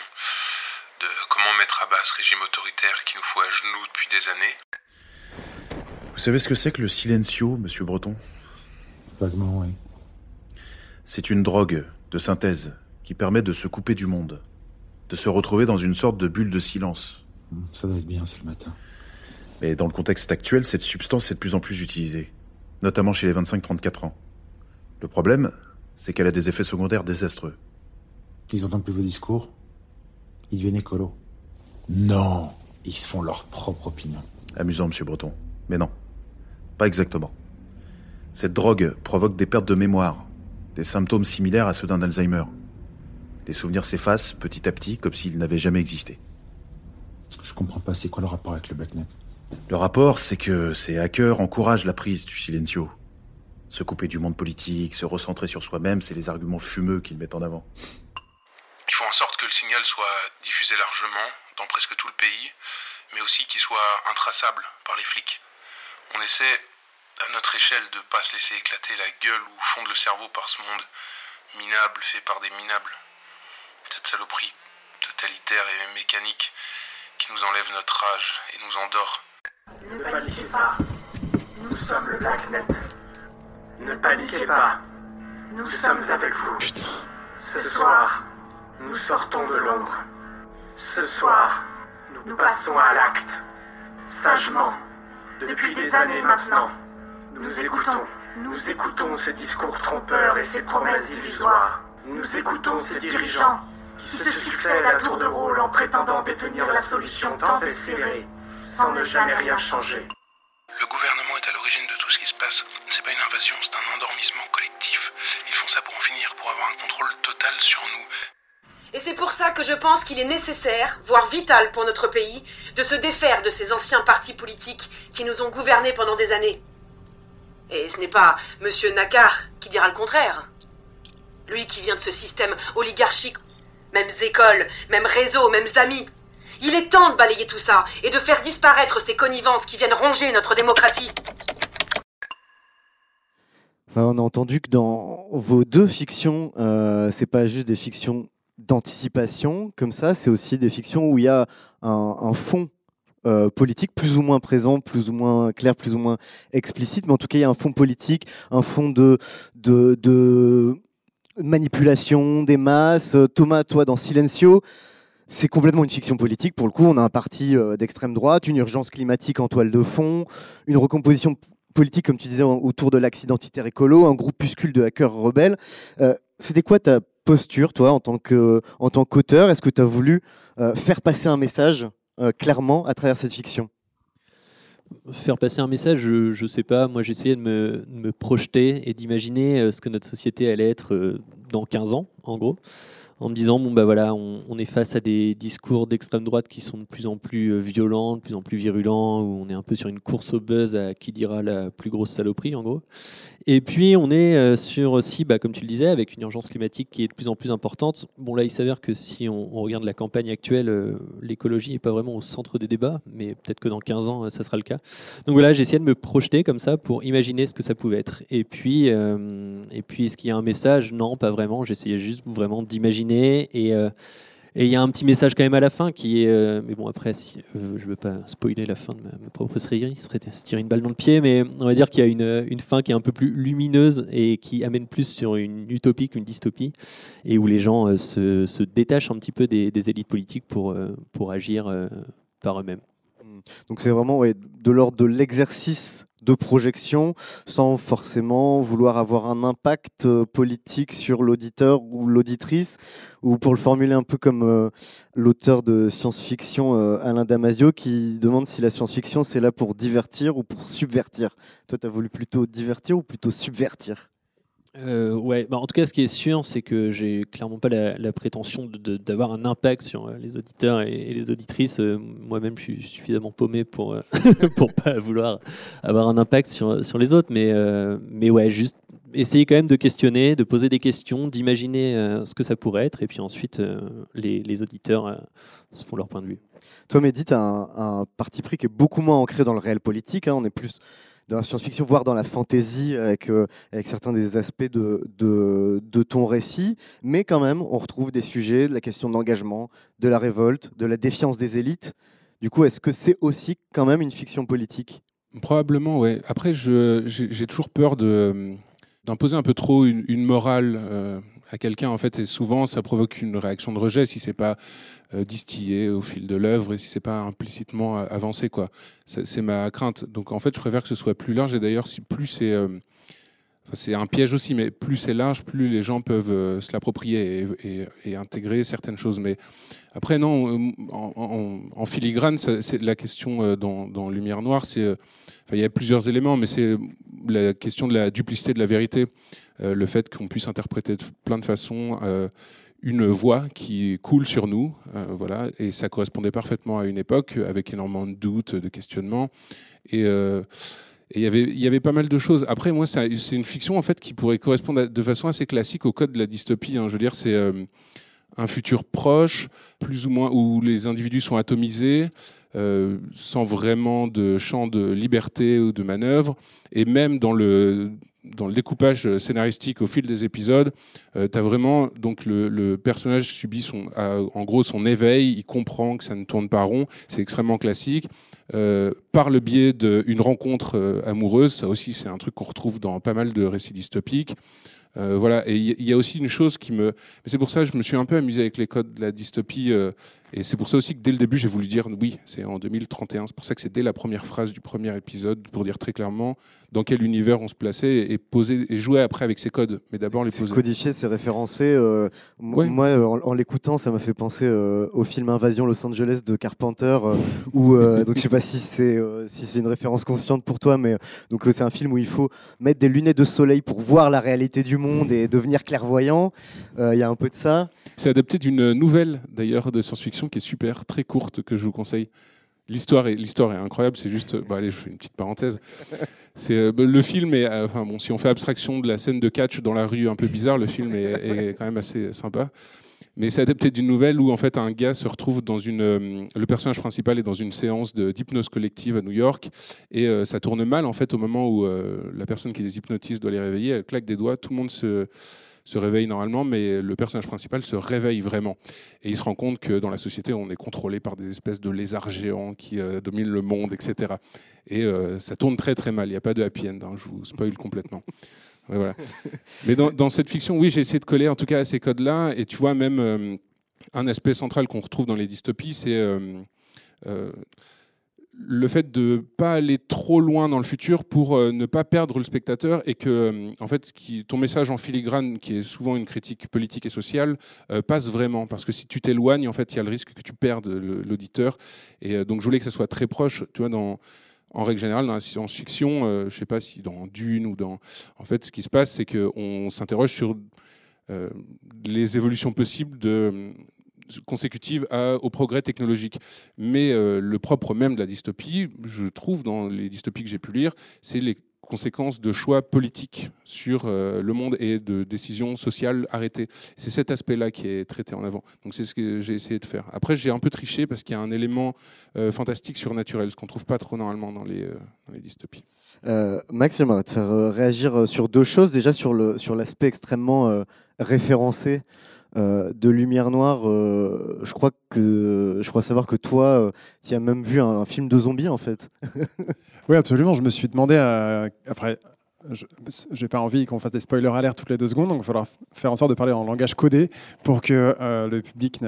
de comment mettre à bas ce régime autoritaire qui nous fout à genoux depuis des années. Vous savez ce que c'est que le silencio, monsieur Breton? Vaguement, oui. C'est une drogue de synthèse qui permet de se couper du monde, de se retrouver dans une sorte de bulle de silence. Ça doit être bien, c'est le matin. Mais dans le contexte actuel, cette substance est de plus en plus utilisée notamment chez les 25-34 ans. Le problème, c'est qu'elle a des effets secondaires désastreux. Ils entendent plus vos discours Ils deviennent écolos Non, ils se font leur propre opinion. Amusant, monsieur Breton. Mais non, pas exactement. Cette drogue provoque des pertes de mémoire, des symptômes similaires à ceux d'un Alzheimer. Les souvenirs s'effacent petit à petit comme s'ils n'avaient jamais existé. Je comprends pas, c'est quoi le rapport avec le Blacknet le rapport, c'est que ces hackers encouragent la prise du silencio. Se couper du monde politique, se recentrer sur soi-même, c'est les arguments fumeux qu'ils mettent en avant. Ils font en sorte que le signal soit diffusé largement, dans presque tout le pays, mais aussi qu'il soit intraçable par les flics. On essaie, à notre échelle, de ne pas se laisser éclater la gueule ou fondre le cerveau par ce monde minable fait par des minables. Cette saloperie totalitaire et mécanique qui nous enlève notre âge et nous endort. Ne paniquez pas. Nous sommes le Blacknet. Ne paniquez pas. Nous sommes avec vous. Putain. Ce soir, nous sortons de l'ombre. Ce soir, nous passons à l'acte. Sagement. Depuis des années maintenant, nous écoutons. Nous écoutons ces discours trompeurs et ces promesses illusoires. Nous écoutons ces dirigeants qui se succèdent à tour de rôle en prétendant détenir la solution tant espérée sans ne jamais rien changer. Le gouvernement est à l'origine de tout ce qui se passe. C'est pas une invasion, c'est un endormissement collectif. Ils font ça pour en finir, pour avoir un contrôle total sur nous. Et c'est pour ça que je pense qu'il est nécessaire, voire vital pour notre pays, de se défaire de ces anciens partis politiques qui nous ont gouvernés pendant des années. Et ce n'est pas Monsieur Nakar qui dira le contraire. Lui qui vient de ce système oligarchique, mêmes écoles, mêmes réseaux, mêmes amis, il est temps de balayer tout ça et de faire disparaître ces connivences qui viennent ronger notre démocratie. on a entendu que dans vos deux fictions, euh, c'est pas juste des fictions d'anticipation comme ça, c'est aussi des fictions où il y a un, fond euh, politique plus ou moins présent, plus ou moins clair, plus ou moins explicite, mais en tout cas il y a un fond politique, un fond de manipulation des masses. Thomas, toi dans Silencio, c'est complètement une fiction politique. Pour le coup, on a un parti euh, d'extrême droite, une urgence climatique en toile de fond, une recomposition politique, comme tu disais, autour de l'axe identitaire écolo, un groupuscule de hackers rebelles. Euh, c'était quoi ta posture, toi, en tant tant qu'auteur? Est-ce que tu as voulu euh, faire passer un message euh, clairement à travers cette fiction? Faire passer un message, je ne sais pas. Moi, j'essayais de me, projeter et d'imaginer euh, ce que notre société allait être euh, dans 15 ans, en gros en me disant bon bah voilà on, est face à des discours d'extrême droite qui sont de plus en plus euh, violents, de plus en plus virulents, où on est un peu sur une course au buzz à qui dira la plus grosse saloperie en gros. Et puis on est euh, sur aussi, bah, comme tu le disais, avec une urgence climatique qui est de plus en plus importante. Bon là il s'avère que si on, regarde la campagne actuelle, euh, l'écologie n'est pas vraiment au centre des débats, mais peut-être que dans 15 ans ça sera le cas. Donc voilà, j'ai de me projeter comme ça pour imaginer ce que ça pouvait être. Et puis, et puis est-ce qu'il y a un message? Non, pas vraiment. J'essayais juste vraiment d'imaginer euh, et il y a un petit message quand même à la fin qui est. euh, mais bon, après, si, euh, je veux pas spoiler la fin de ma, propre série, ce serait se tirer une balle dans le pied, mais on va dire qu'il y a une, fin qui est un peu plus lumineuse et qui amène plus sur une utopie qu'une dystopie, et où les gens se, détachent un petit peu des, élites politiques pour, pour agir par eux-mêmes. Donc c'est vraiment de l'ordre de l'exercice de projection sans forcément vouloir avoir un impact euh, politique sur l'auditeur ou l'auditrice ou pour le formuler un peu comme euh, l'auteur de science-fiction euh, Alain Damasio qui demande si la science-fiction c'est là pour divertir ou pour subvertir. Toi tu as voulu plutôt divertir ou plutôt subvertir? Euh, ouais, bah, en tout cas, ce qui est sûr, c'est que j'ai clairement pas la, prétention d'avoir un impact sur euh, les auditeurs et, les auditrices. Euh, Moi-même, je suis suffisamment paumé pour euh, pour pas vouloir avoir un impact sur, sur les autres, mais mais ouais, juste essayer quand même de questionner, de poser des questions, d'imaginer ce que ça pourrait être, et puis ensuite les, les auditeurs se font leur point de vue. Toi, Mehdi, tu as un, un parti pris qui est beaucoup moins ancré dans le réel politique. hein. On est plus dans la science-fiction, voire dans la fantasy, avec, euh, certains des aspects de, de, de ton récit. Mais quand même, on retrouve des sujets, de la question d'engagement, de la révolte, de la défiance des élites. Du coup, est-ce que c'est aussi quand même une fiction politique? Probablement, ouais. Après, j'ai toujours peur de d'imposer un peu trop une, une morale euh, à quelqu'un, en fait, et souvent ça provoque une réaction de rejet si c'est pas euh, distillé au fil de l'œuvre et si c'est pas implicitement euh, avancé, quoi. C'est ma crainte. Donc, en fait, je préfère que ce soit plus large. Et d'ailleurs, si plus c'est euh, c'est un piège aussi, mais plus c'est large, plus les gens peuvent euh, se l'approprier et, intégrer certaines choses. Mais après, non, euh, en, filigrane, c'est la question euh, dans, Lumière Noire, c'est, il y a plusieurs éléments, mais c'est la question de la duplicité de la vérité, le fait qu'on puisse interpréter de plein de façons. une voix qui coule sur nous, voilà, et ça correspondait parfaitement à une époque avec énormément de doutes, de questionnements, et euh, et il y avait- pas mal de choses. Après, moi, c'est une fiction en fait qui pourrait correspondre de façon assez classique au code de la dystopie. hein. Je veux dire, c'est euh, un futur proche, plus ou moins, où les individus sont atomisés, euh, sans vraiment de champ de liberté ou de manœuvre. Et même dans le, découpage scénaristique au fil des épisodes, as vraiment donc le, personnage subit son, en gros son éveil, il comprend que ça ne tourne pas rond, c'est extrêmement classique. Euh, par le biais d'une rencontre euh, amoureuse, ça aussi c'est un truc qu'on retrouve dans pas mal de récits dystopiques. Euh, voilà, et il y, y a aussi une chose qui me. C'est pour ça que je me suis un peu amusé avec les codes de la dystopie. Et c'est pour ça aussi que dès le début, j'ai voulu dire oui, c'est en 2031. C'est pour ça que c'est dès la première phrase du premier épisode, pour dire très clairement dans quel univers on se plaçait et poser et jouer après avec ces codes. Mais d'abord les C'est poser. codifié, c'est référencé. euh, Ouais. Moi, en, en l'écoutant, ça m'a fait penser euh, au film Invasion Los Angeles de Carpenter, euh, où euh, donc je sais pas si c'est si c'est une référence consciente pour toi, mais donc c'est un film où il faut mettre des lunettes de soleil pour voir la réalité du monde et devenir clairvoyant. Il y a un peu de ça. C'est adapté d'une nouvelle d'ailleurs de science-fiction qui est super, très courte, que je vous conseille. L'histoire est, l'histoire est incroyable, c'est juste. Bah, allez, je fais une petite parenthèse. C'est, euh, le film est. euh, Enfin, bon, si on fait abstraction de la scène de catch dans la rue un peu bizarre, le film est, est quand même assez sympa. Mais c'est adapté d'une nouvelle où en fait un gars se retrouve dans une. euh, le personnage principal est dans une séance de- d'hypnose collective à New York et euh, ça tourne mal en fait au moment où euh, la personne qui les hypnotise doit les réveiller. Elle claque des doigts, tout le monde se se réveille normalement, mais le personnage principal se réveille vraiment. Et il se rend compte que dans la société, on est contrôlé par des espèces de lézards géants qui euh, dominent le monde, etc. Et euh, ça tourne très très mal. Il n'y a pas de happy end, hein, je vous spoil complètement. Voilà. Mais dans, dans cette fiction, oui, j'ai essayé de coller en tout cas à ces codes-là. Et tu vois, même euh, un aspect central qu'on retrouve dans les dystopies, c'est le fait de pas aller trop loin dans le futur pour euh, ne pas perdre le spectateur et que euh, en fait ton message en filigrane qui est souvent une critique politique et sociale euh, passe vraiment parce que si tu t'éloignes en fait il y a le risque que tu perdes l'auditeur et donc je voulais que ça soit très proche tu vois en règle générale, dans la science-fiction, je sais pas si dans Dune ou dans. En fait, ce qui se passe, c'est qu'on s'interroge sur les évolutions possibles de, consécutives à- au progrès technologique. Mais euh, le propre même de la dystopie, je trouve, dans les dystopies que j'ai pu lire, c'est les conséquences de choix politiques sur euh, le monde et de décisions sociales arrêtées. C'est cet aspect-là qui est traité en avant. Donc c'est ce que j'ai essayé de faire. Après, j'ai un peu triché parce qu'il y a un élément euh, fantastique surnaturel, ce qu'on trouve pas trop normalement dans les, dystopies. Max, j'aimerais te faire réagir sur deux choses. Déjà sur le sur l'aspect extrêmement référencé euh, de Lumière Noire. euh, je crois savoir que toi, tu as même vu un, film de zombies en fait. Oui, absolument. Je me suis demandé, à- après, je n'ai pas envie qu'on fasse des spoilers alertes toutes les deux secondes, donc il va falloir faire en sorte de parler en langage codé pour que euh, le public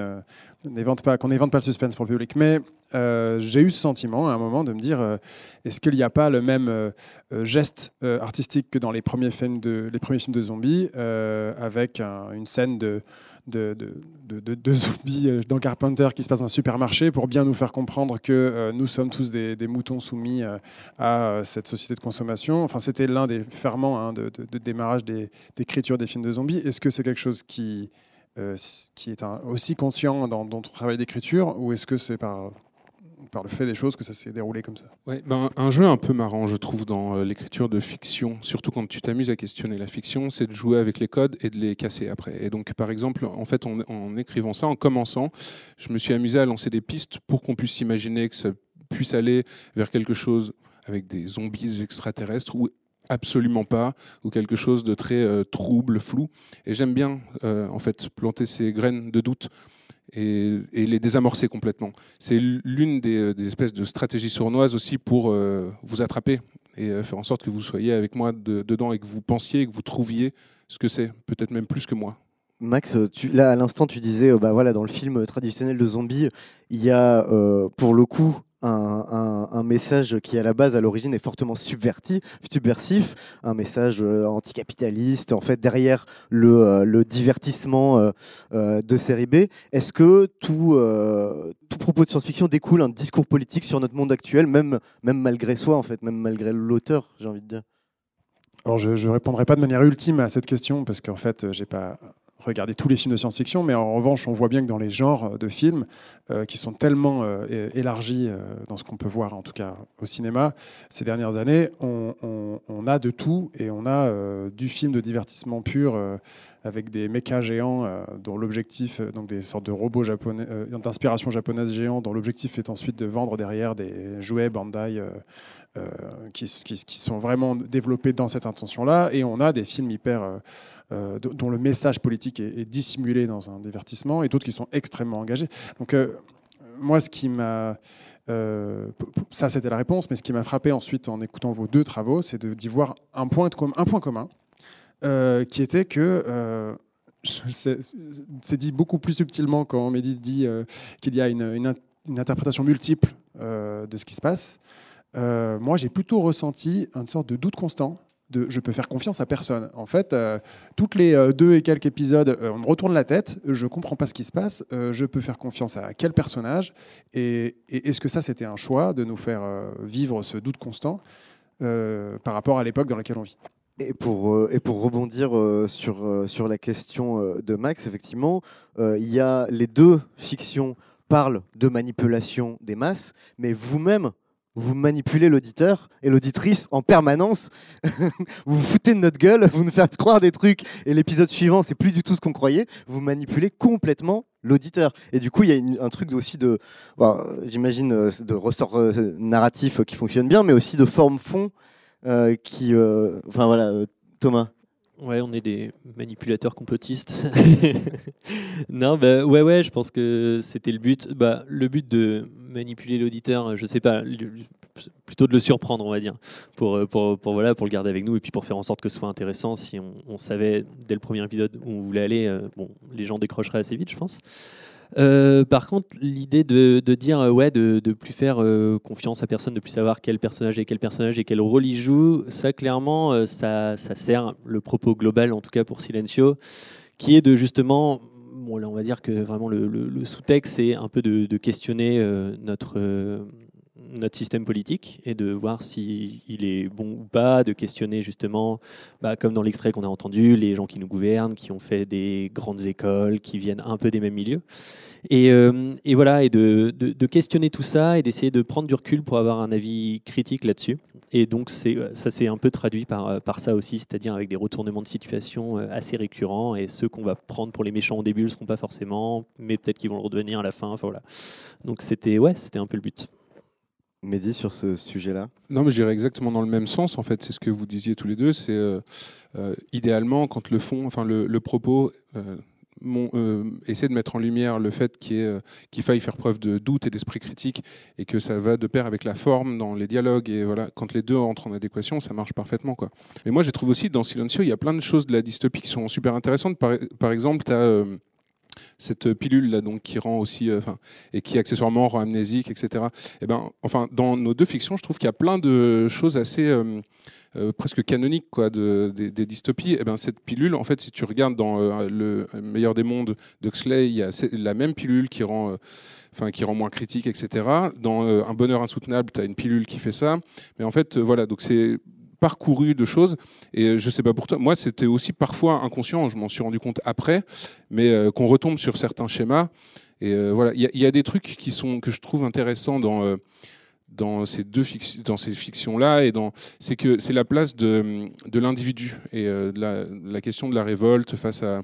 n'évente pas, qu'on n'évente pas le suspense pour le public. Mais euh, j'ai eu ce sentiment à un moment de me dire, euh, est-ce qu'il n'y a pas le même euh, euh, geste euh, artistique que dans les premiers films de, les premiers films de zombies, euh, avec un- une scène de de, zombies euh, dans Carpenter qui se passe dans un supermarché pour bien nous faire comprendre que euh, nous sommes tous des, moutons soumis euh, à cette société de consommation. Enfin, c'était l'un des ferments hein, de, démarrage d'écriture des films de zombies. Est-ce que c'est quelque chose qui, est aussi conscient dans ton travail d'écriture ou est-ce que c'est par, par le fait des choses que ça s'est déroulé comme ça ben, un jeu un peu marrant, je trouve, dans euh, l'écriture de fiction, surtout quand tu t'amuses à questionner la fiction, c'est de jouer avec les codes et de les casser après. Et donc, par exemple, en fait, en, en écrivant ça, en commençant, je me suis amusé à lancer des pistes pour qu'on puisse imaginer que ça puisse aller vers quelque chose avec des zombies extraterrestres ou absolument pas, ou quelque chose de très euh, trouble, flou. Et j'aime bien, euh, en fait, planter ces graines de doute et, les désamorcer complètement. C'est l'une des, euh, espèces de stratégies sournoises aussi pour euh, vous attraper et euh, faire en sorte que vous soyez avec moi de- dedans et que vous pensiez et que vous trouviez ce que c'est, peut-être même plus que moi. Max, tu, là à l'instant tu disais, bah voilà, dans le film traditionnel de zombies, il y a pour le coup un, message qui à la base à l'origine est fortement subverti, subversif, un message euh, anticapitaliste, en fait derrière le, euh, divertissement euh, de série B. Est-ce que tout, propos de science-fiction découle un discours politique sur notre monde actuel, même, malgré soi en fait, même malgré l'auteur, j'ai envie de dire? Alors, je ne répondrai pas de manière ultime à cette question parce qu'en fait, j'ai pas regardé tous les films de science-fiction, mais en revanche, on voit bien que dans les genres de films euh, qui sont tellement euh, élargis euh, dans ce qu'on peut voir, en tout cas au cinéma, ces dernières années, on, a de tout et on a euh, du film de divertissement pur euh, avec des mechas géants euh, dont l'objectif, euh, donc des sortes de robots euh, d'inspiration japonaise géants, dont l'objectif est ensuite de vendre derrière des jouets Bandai. qui, sont vraiment développés dans cette intention-là. Et on a des films hyper. do- dont le message politique est, dissimulé dans un divertissement et d'autres qui sont extrêmement engagés. Donc, moi, ce qui m'a. ça, c'était la réponse, mais ce qui m'a frappé ensuite en écoutant vos deux travaux, c'est d'y voir un point, un point commun, euh, qui était que. euh, c'est dit beaucoup plus subtilement quand Mehdi dit euh, qu'il y a une, une in- une interprétation multiple de ce qui se passe. Moi, j'ai plutôt ressenti une sorte de doute constant. De, je peux faire confiance à personne. En fait, toutes les deux et quelques épisodes, on me retourne la tête, je comprends pas ce qui se passe, je peux faire confiance à quel personnage Et, est-ce que ça, c'était un choix de nous faire vivre ce doute constant par rapport à l'époque dans laquelle on vit? Et pour, euh, et pour rebondir euh, sur, euh, sur la question de Max, effectivement, il y a les deux fictions parlent de manipulation des masses, mais vous-même, vous manipulez l'auditeur et l'auditrice en permanence. vous vous foutez de notre gueule, vous nous faites croire des trucs, et l'épisode suivant, c'est plus du tout ce qu'on croyait. Vous manipulez complètement l'auditeur. Et du coup, il y a un truc aussi de, bon, j'imagine, euh, de ressort narratif qui fonctionne bien, mais aussi de forme-fond qui. euh, Enfin voilà, euh, Thomas. Ouais, on est des manipulateurs complotistes. non, bah ouais, ouais, je pense que c'était le but. Bah, le but de manipuler l'auditeur, je sais pas, plutôt de le surprendre, on va dire, pour, euh, pour, pour, voilà, pour le garder avec nous et puis pour faire en sorte que ce soit intéressant. Si on, savait dès le premier épisode où on voulait aller, euh, bon, les gens décrocheraient assez vite, je pense. Euh, par contre, l'idée de, dire euh, ouais, de, de plus faire euh, confiance à personne, de plus savoir quel personnage est quel personnage et quel rôle il joue, ça clairement, ça, sert le propos global, en tout cas pour Silencio, qui est de justement, bon là on va dire que vraiment le, sous-texte, c'est un peu de, questionner notre notre système politique et de voir si il est bon ou pas, de questionner justement, bah, comme dans l'extrait qu'on a entendu, les gens qui nous gouvernent, qui ont fait des grandes écoles, qui viennent un peu des mêmes milieux. Et, euh, voilà, et de, questionner tout ça et d'essayer de prendre du recul pour avoir un avis critique là-dessus. Et donc c'est, ça s'est un peu traduit par, euh, par ça aussi, c'est-à-dire avec des retournements de situation euh, assez récurrents. Et ceux qu'on va prendre pour les méchants au début ne le seront pas forcément, mais peut-être qu'ils vont le redevenir à la fin. Donc c'était, ouais, c'était un peu le but. Mehdi, sur ce sujet-là Non, mais je dirais exactement dans le même sens. En fait, c'est ce que vous disiez tous les deux. C'est euh, euh, idéalement quand le fond, enfin le, propos. euh, essaie de mettre en lumière le fait qu'il faille faire preuve de doute et d'esprit critique et que ça va de pair avec la forme dans les dialogues et voilà quand les deux entrent en adéquation ça marche parfaitement quoi. Mais moi je trouve aussi dans Silencio il y a plein de choses de la dystopie qui sont super intéressantes par, par exemple tu as cette pilule là donc qui rend aussi euh, et qui accessoirement rend amnésique etc et ben enfin dans nos deux fictions je trouve qu'il y a plein de choses assez euh, euh, presque canoniques quoi de, des, dystopies et ben cette pilule en fait si tu regardes dans le meilleur des mondes d'Huxley il y a la même pilule qui rend Enfin, qui rend moins critique, etc. Dans Un bonheur insoutenable, tu as une pilule qui fait ça. Mais en fait, voilà, donc c'est parcouru de choses. Et euh, je sais pas pour toi, moi, c'était aussi parfois inconscient, je m'en suis rendu compte après, mais euh, qu'on retombe sur certains schémas. Et euh, voilà, il y, a- des trucs qui sont, que je trouve intéressants dans. dans ces deux dans fictions là et c'est que c'est la place de, de l'individu et la, question de la révolte face à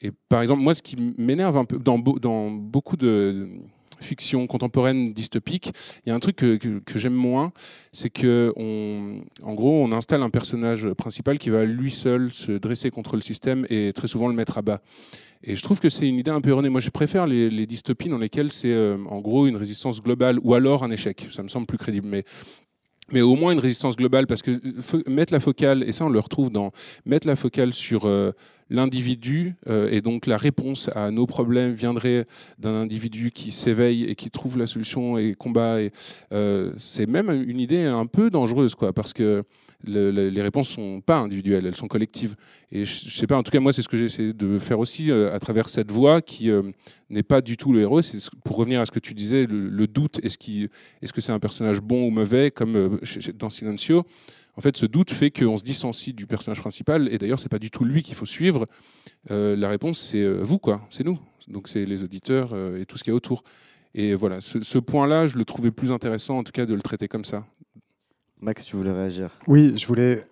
et par exemple, moi, ce qui m'énerve un peu dans beaucoup de fictions contemporaines dystopiques, il y a un truc que, que- j'aime moins, c'est que on, en gros, on installe un personnage principal qui va lui seul se dresser contre le système et très souvent le mettre à bas. Et je trouve que c'est une idée un peu erronée. Moi, je préfère les, les dystopies dans lesquelles c'est euh, en gros une résistance globale ou alors un échec. Ça me semble plus crédible. Mais mais au moins une résistance globale, parce que euh, mettre la focale, et ça on le retrouve dans mettre la focale sur euh, l'individu, euh, et donc la réponse à nos problèmes viendrait d'un individu qui s'éveille et qui trouve la solution et combat, euh, c'est même une idée un peu dangereuse, quoi, parce que le- le- les réponses sont pas individuelles, elles sont collectives. Et je, je sais pas, en tout cas moi c'est ce que j'ai essayé de faire aussi euh, à travers cette voix qui euh, n'est pas du tout le héros. C'est ce- pour revenir à ce que tu disais, le, doute. Est-ce que c'est un personnage bon ou mauvais, comme euh, dans Silencio En fait, ce doute fait qu'on se dissensie du personnage principal. Et d'ailleurs, c'est pas du tout lui qu'il faut suivre. La réponse, c'est vous, quoi. C'est nous. Donc c'est les auditeurs et tout ce qu'il y a autour. Et voilà, ce, ce point-là, je le trouvais plus intéressant, en tout cas, de le traiter comme ça. Max, tu voulais réagir. Oui, je voulais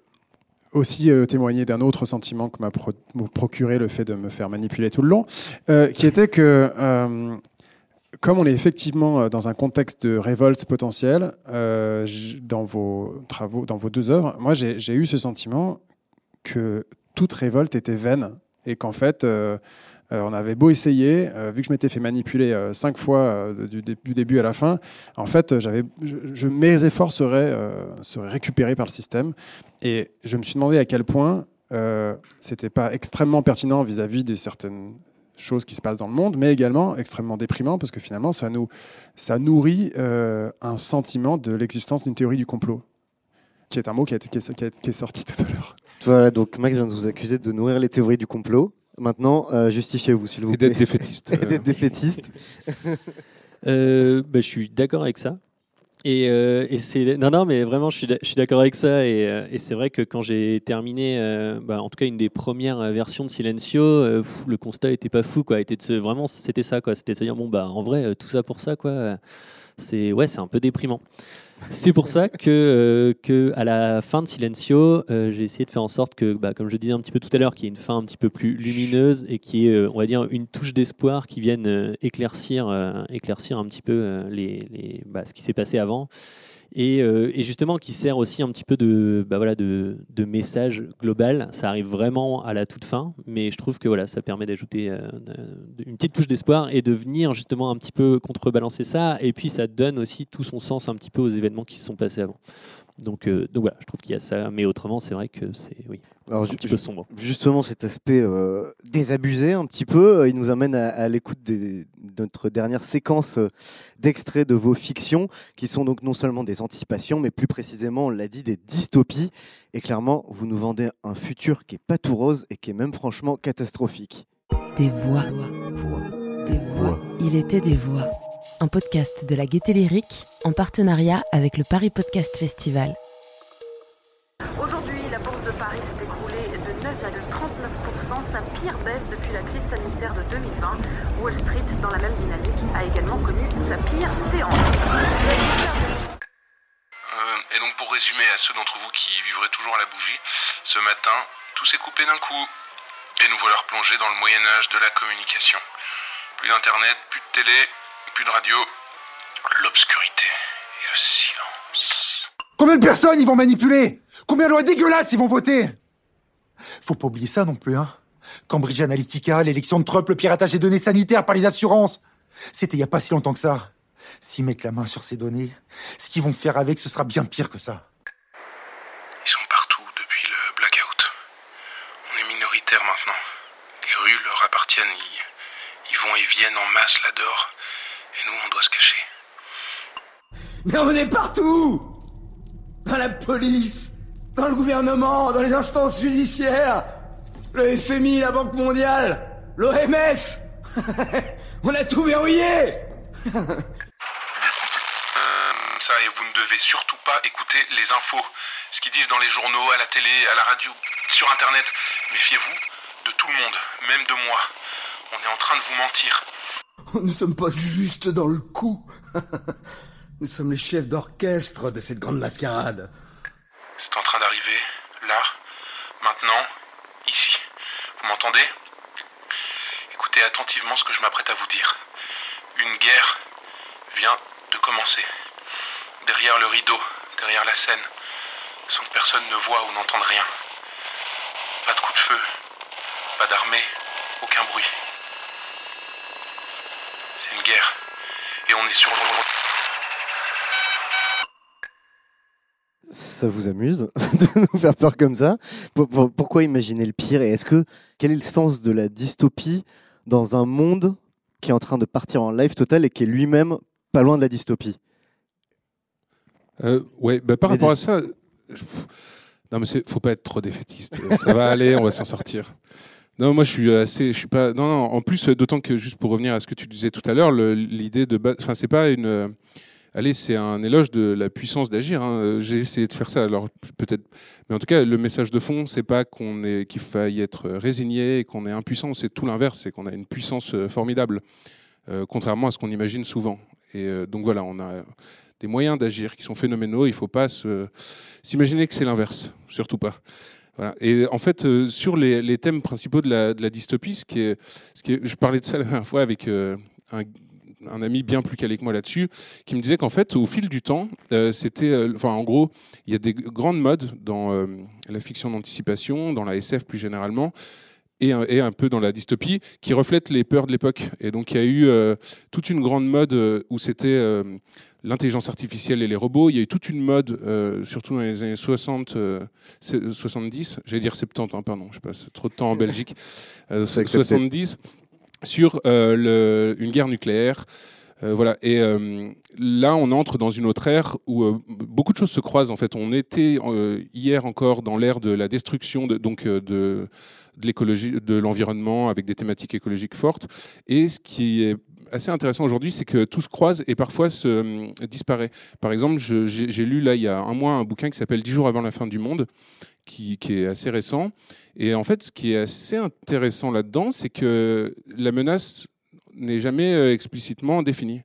aussi euh, témoigner d'un autre sentiment que m'a pro- m'a procuré le fait de me faire manipuler tout le long, euh, qui était que, euh, comme on est effectivement dans un contexte de révolte potentielle, dans vos travaux, dans vos deux œuvres, moi j'ai eu ce sentiment que toute révolte était vaine et qu'en fait, euh, on avait beau essayer, euh, vu que je m'étais fait manipuler euh, cinq fois du, dé- du début à la fin, en fait, mes efforts seraient, récupérés par le système. Et je me suis demandé à quel point c'était pas extrêmement pertinent vis-à-vis de certaines choses qui se passent dans le monde, mais également extrêmement déprimant parce que finalement, ça, nourrit un sentiment de l'existence d'une théorie du complot, qui est un mot qui, est, sorti tout à l'heure. Donc Max vient de vous accuser de nourrir les théories du complot. Maintenant, euh, justifiez-vous, s'il vous Et plaît. d'être défaitiste. Et d'être défaitiste. Euh, bah, je suis d'accord avec ça. Et, euh, et c'est non non mais vraiment je suis d'accord avec ça et, euh, et c'est vrai que quand j'ai terminé euh, bah, en tout cas une des premières versions de Silencio euh, pff, le constat était pas fou quoi était de se, vraiment c'était ça quoi c'était de se dire bon bah en vrai tout ça pour ça quoi c'est ouais c'est un peu déprimant c'est pour ça que, euh, que à la fin de Silencio, euh, j'ai essayé de faire en sorte que, bah, comme je disais un petit peu tout à l'heure, qu'il y ait une fin un petit peu plus lumineuse et qui est, euh, on va dire, une touche d'espoir qui vienne euh, éclaircir, euh, éclaircir un petit peu euh, les, les- bah, ce qui s'est passé avant. Et, euh, et justement, qui sert aussi un petit peu de, bah, voilà, de, message global. Ça arrive vraiment à la toute fin, mais je trouve que voilà, ça permet d'ajouter euh, une petite touche d'espoir et de venir justement un petit peu contrebalancer ça. Et puis, ça donne aussi tout son sens un petit peu aux événements qui se sont passés avant. Donc, euh, donc voilà, je trouve qu'il y a ça, mais autrement, c'est vrai que c'est oui, Alors, un petit peu sombre. Justement, cet aspect euh, désabusé un petit peu, euh, il nous amène à, à l'écoute des- de notre dernière séquence d'extraits de vos fictions, qui sont donc non seulement des anticipations, mais plus précisément, on l'a dit, des dystopies. Et clairement, vous nous vendez un futur qui est pas tout rose et qui est même franchement catastrophique. Des voix. Des voix. Il était des voix. Un podcast de la Gaieté Lyrique en partenariat avec le Paris Podcast Festival. Aujourd'hui, la bourse de Paris s'est écroulée de 9,39%, sa pire baisse depuis la crise sanitaire de 2020. Wall Street, dans la même dynamique, a également connu sa pire séance. Euh, et donc pour résumer à ceux d'entre vous qui vivraient toujours à la bougie, ce matin, tout s'est coupé d'un coup. Et nous voilà replongés dans le Moyen Âge de la communication. Plus d'internet, plus de télé, radio, l'obscurité et le silence. Combien de personnes ils vont manipuler? Combien de lois dégueulasses ils vont voter? Faut pas oublier ça non plus, hein. Cambridge Analytica, l'élection de Trump, le piratage des données sanitaires par les assurances. C'était il y a pas si longtemps que ça. S'ils mettent la main sur ces données, ce qu'ils vont faire avec, ce sera bien pire que ça. Ils sont partout depuis le blackout. On est minoritaire maintenant. Les rues leur appartiennent. Ils, ils vont et viennent en masse là-dehors. Doit se cacher. Mais on est partout Dans la police, dans le gouvernement, dans les instances judiciaires, le FMI, la Banque mondiale, l'OMS On a tout verrouillé ça, et vous ne devez surtout pas écouter les infos. Ce qu'ils disent dans les journaux, à la télé, à la radio, sur Internet. Méfiez-vous de tout le monde, même de moi. On est en train de vous mentir. Nous ne sommes pas juste dans le coup. Nous sommes les chefs d'orchestre de cette grande mascarade. C'est en train d'arriver, là, maintenant, ici. Vous m'entendez? Écoutez attentivement ce que je m'apprête à vous dire. Une guerre vient de commencer. Derrière le rideau, derrière la scène, sans que personne ne voit ou n'entende rien. Pas de coup de feu, pas d'armée, aucun bruit. C'est une guerre. Et on est sur le... Ça vous amuse de nous faire peur comme ça Pour- pour- Pourquoi imaginer le pire Et est-ce que quel est le sens de la dystopie dans un monde qui est en train de partir en live total et qui est lui-même pas loin de la dystopie Euh, ouais, bah, par rapport à ça, je- non mais c'est- faut pas être trop défaitiste. ça va aller, on va s'en sortir. Non, moi je suis assez, je suis pas. Non, non. En plus, d'autant que juste pour revenir à ce que tu disais tout à l'heure, l'idée de, enfin, c'est pas une. Allez, c'est un éloge de la puissance d'agir. hein. J'ai essayé de faire ça, alors peut-être. Mais en tout cas, le message de fond, c'est pas qu'on est, qu'il faille être résigné et qu'on est impuissant. C'est tout l'inverse, c'est qu'on a une puissance euh, formidable, euh, contrairement à ce qu'on imagine souvent. Et euh, donc voilà, on a des moyens d'agir qui sont phénoménaux. Il ne faut pas s'imaginer que c'est l'inverse, surtout pas. Et en fait, euh, sur les, thèmes principaux de la, dystopie, ce qui est, ce qui est- je parlais de ça la dernière fois avec euh, un, ami bien plus calé que moi là-dessus, qui me disait qu'en fait, au fil du temps, euh, c'était, enfin, en gros, il y a des grandes modes dans la fiction d'anticipation, dans la SF plus généralement, et un, et un peu dans la dystopie, qui reflètent les peurs de l'époque. Et donc, il y a eu toute une grande mode où c'était l'intelligence artificielle et les robots. Il y a eu toute une mode, euh, surtout dans les années 60, euh, c'est- 70, j'allais dire 70, hein, pardon, je passe trop de temps en Belgique, euh, C'est accepté. 70, sur euh, le- une guerre nucléaire. Euh, voilà. Et euh, là, on entre dans une autre ère où euh, beaucoup de choses se croisent. En fait, on était euh, hier encore dans l'ère de la destruction, de, donc euh, de, de l'écologie, de l'environnement, avec des thématiques écologiques fortes. Et ce qui est assez intéressant aujourd'hui, c'est que tout se croise et parfois se euh, disparaît. Par exemple, j'ai lu là il y a un mois un bouquin qui s'appelle 10 jours avant la fin du monde, qui, est assez récent. Et en fait, ce qui est assez intéressant là-dedans, c'est que la menace n'est jamais euh, explicitement définie.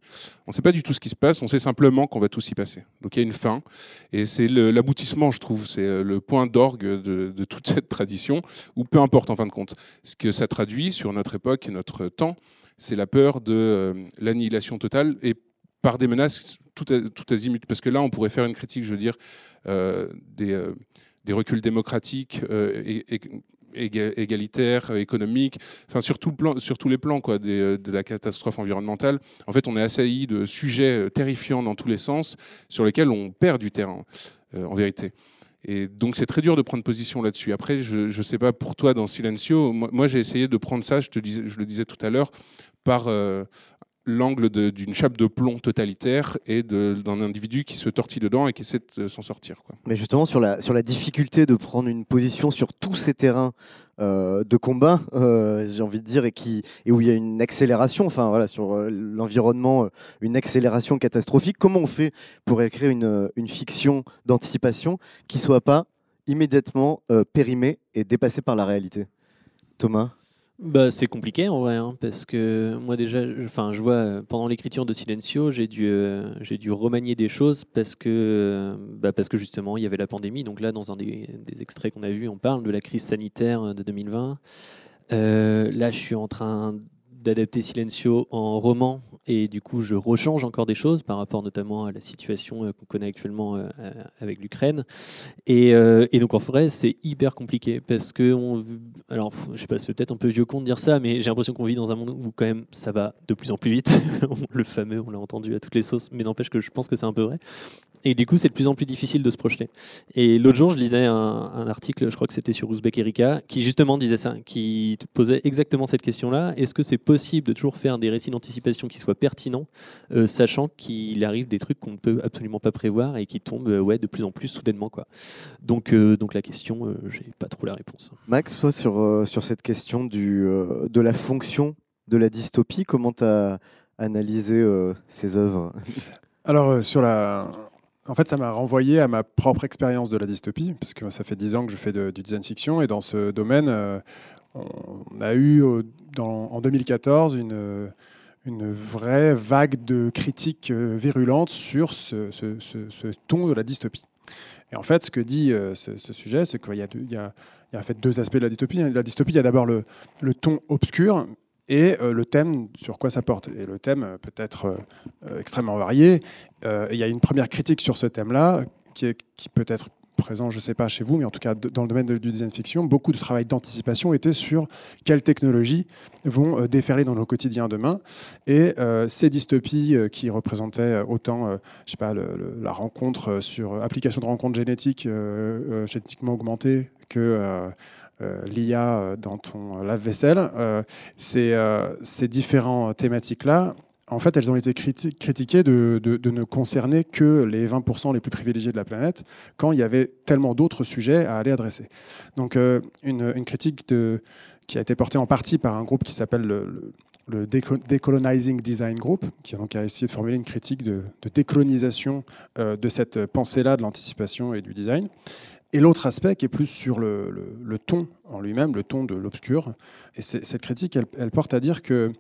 On ne sait pas du tout ce qui se passe, on sait simplement qu'on va tous y passer. Donc il y a une fin, et c'est l'aboutissement, je trouve, c'est euh, le point d'orgue de toute cette tradition, ou peu importe en fin de compte. Ce que ça traduit sur notre époque et notre temps, c'est la peur de euh, l'annihilation totale, et par des menaces tout, tout azimut. Parce que là, on pourrait faire une critique, je veux dire, euh, des, euh, des reculs démocratiques et, et éga- égalitaire, économique, enfin sur, tout plan, sur tous les plans quoi, de la catastrophe environnementale. En fait, on est assailli de sujets terrifiants dans tous les sens sur lesquels on perd du terrain, en vérité. Et donc c'est très dur de prendre position là-dessus. Après, je ne sais pas pour toi dans Silencio, moi, j'ai essayé de prendre ça, je, te disais, je le disais tout à l'heure, par euh, l'angle d'une chape de plomb totalitaire et d'un individu qui se tortille dedans et qui essaie de s'en sortir. Mais justement, sur la, sur la difficulté de prendre une position sur tous ces terrains euh, de combat, euh, j'ai envie de dire, et, qui, et où il y a une accélération, enfin voilà, sur l'environnement, une accélération catastrophique, comment on fait pour écrire une, une fiction d'anticipation qui soit pas immédiatement périmée et dépassée par la réalité? Thomas? Bah, c'est compliqué en vrai, hein, parce que moi déjà, enfin, je vois euh, pendant l'écriture de Silencio, j'ai dû, euh, j'ai dû remanier des choses parce que, euh, bah, parce que justement, il y avait la pandémie. Donc là, dans un des, des extraits qu'on a vus, on parle de la crise sanitaire de 2020. Euh, là, je suis en train d'adapter Silencio en roman et du coup, je rechange encore des choses par rapport notamment à la situation euh, qu'on connaît actuellement euh, euh, avec l'Ukraine. Et, donc en vrai, c'est hyper compliqué parce que alors je sais pas, c'est peut-être un peu vieux con de dire ça, mais j'ai l'impression qu'on vit dans un monde où quand même ça va de plus en plus vite. le fameux, on l'a entendu à toutes les sauces, mais n'empêche que je pense que c'est un peu vrai. Et du coup, c'est de plus en plus difficile de se projeter. Et l'autre jour, je lisais un, un article, je crois que c'était sur Ouzbek Erika, qui justement disait ça, qui posait exactement cette question-là. Est-ce que c'est possible de toujours faire des récits d'anticipation qui soient pertinents, euh, sachant qu'il arrive des trucs qu'on ne peut absolument pas prévoir et qui tombent euh, ouais, de plus en plus soudainement quoi. Donc, euh, donc la question, euh, j'ai pas trop la réponse. Max, toi, sur, euh, sur cette question du, euh, de la fonction de la dystopie, comment tu as analysé euh, ces œuvres? Alors, euh, sur la. En fait, ça m'a renvoyé à ma propre expérience de la dystopie, puisque ça fait dix ans que je fais de- du design fiction, et dans ce domaine, euh, on a eu euh, en 2014 une, vraie vague de critiques euh, virulentes sur ce, ton de la dystopie. Et en fait, ce que dit ce, sujet, c'est qu'il y a, en fait deux aspects de la dystopie. La dystopie, il y a d'abord le ton obscur et euh, le thème sur quoi ça porte. Et le thème euh, peut être euh, extrêmement varié. Il y a une première critique sur ce thème-là qui, qui peut être présent, je ne sais pas chez vous, mais en tout cas dans le domaine du design fiction, beaucoup de travail d'anticipation était sur quelles technologies vont déferler dans nos quotidiens demain. Et ces dystopies qui représentaient autant, euh, je sais pas, le- la rencontre sur application de rencontre génétique, génétiquement augmentée, que l'IA euh, dans ton euh, lave-vaisselle, euh, ces, euh, ces différentes thématiques-là, en fait, elles ont été criti- critiquées de, ne concerner que les 20% les plus privilégiés de la planète, quand il y avait tellement d'autres sujets à aller adresser. Donc, euh, une, critique qui a été portée en partie par un groupe qui s'appelle le, le- le Deco- Decolonizing Design Group, qui a donc essayé de formuler une critique de, décolonisation euh, de cette pensée-là de l'anticipation et du design. Et l'autre aspect qui est plus sur le, ton en lui-même, le ton de l'obscur. Et cette critique, elle, porte à dire que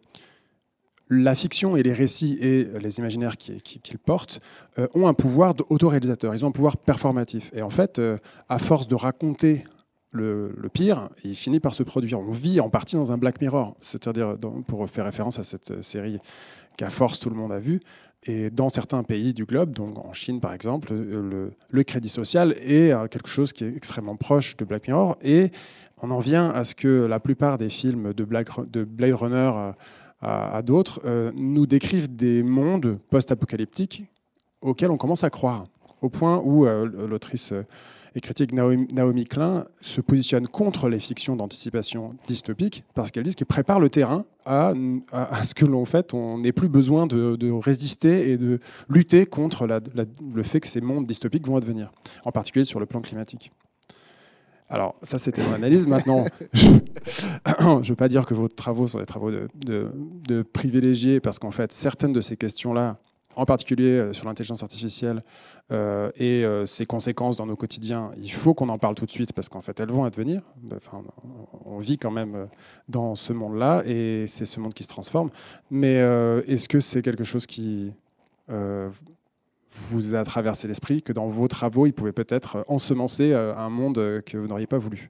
la fiction et les récits et les imaginaires qui- qui- qu'ils portent euh, ont un pouvoir d'autoréalisateur, ils ont un pouvoir performatif. Et en fait, euh, à force de raconter le, le pire, il finit par se produire. On vit en partie dans un Black Mirror, c'est-à-dire, pour faire référence à cette série qu'à force tout le monde a vue, et dans certains pays du globe, donc en Chine par exemple, euh, le, crédit social est euh, quelque chose qui est extrêmement proche de Black Mirror. Et on en vient à ce que la plupart des films de, Blade Runner euh, à, d'autres nous décrivent des mondes post-apocalyptiques auxquels on commence à croire. Au point où l'autrice et critique Naomi, Klein se positionne contre les fictions d'anticipation dystopiques parce qu'elle dit qu'elle prépare le terrain à, ce que l'on fait, on n'ait plus besoin de, résister et de lutter contre le fait que ces mondes dystopiques vont advenir, en particulier sur le plan climatique. Alors, ça, c'était mon analyse. Maintenant, je ne veux pas dire que vos travaux sont des travaux de privilégiés, parce qu'en fait, certaines de ces questions-là, en particulier euh, sur l'intelligence artificielle euh, et euh, ses conséquences dans nos quotidiens, il faut qu'on en parle tout de suite, parce qu'en fait, elles vont advenir. Enfin, on vit quand même dans ce monde-là, et c'est ce monde qui se transforme. Mais est-ce que c'est quelque chose qui vous a traversé l'esprit, que dans vos travaux, il pouvait peut-être ensemencer un monde que vous n'auriez pas voulu?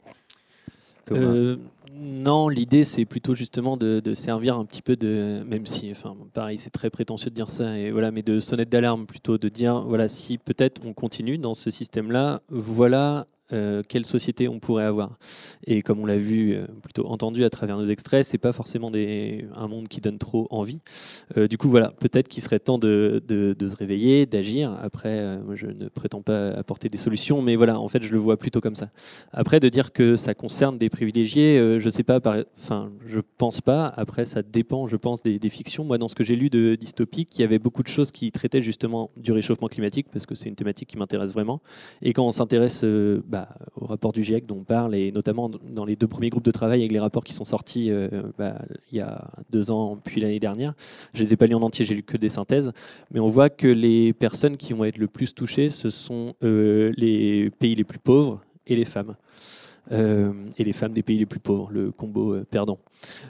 Non, l'idée c'est plutôt justement de, de servir un petit peu de, même si, enfin, pareil, c'est très prétentieux de dire ça, et voilà, mais de sonnette d'alarme plutôt, de dire, voilà, si peut-être on continue dans ce système-là, voilà euh, quelle société on pourrait avoir. Et comme on l'a vu, euh, plutôt entendu à travers nos extraits, c'est pas forcément un monde qui donne trop envie. Euh, du coup, voilà, peut-être qu'il serait temps de, se réveiller, d'agir. Après, je ne prétends pas apporter des solutions, mais voilà, en fait, je le vois plutôt comme ça. Après, de dire que ça concerne des privilégiés, je sais pas, enfin, je pense pas. Après, ça dépend, je pense, des, fictions. Moi, dans ce que j'ai lu de dystopique, il y avait beaucoup de choses qui traitaient justement du réchauffement climatique, parce que c'est une thématique qui m'intéresse vraiment. Et quand on s'intéresse euh, au rapport du GIEC dont on parle, et notamment dans les deux premiers groupes de travail avec les rapports qui sont sortis euh, bah, il y a deux ans, puis l'année dernière, je les ai pas lus en entier, j'ai lu que des synthèses, mais on voit que les personnes qui vont être le plus touchées, ce sont euh, les pays les plus pauvres et les femmes. Euh, et les femmes des pays les plus pauvres, le combo euh, perdant.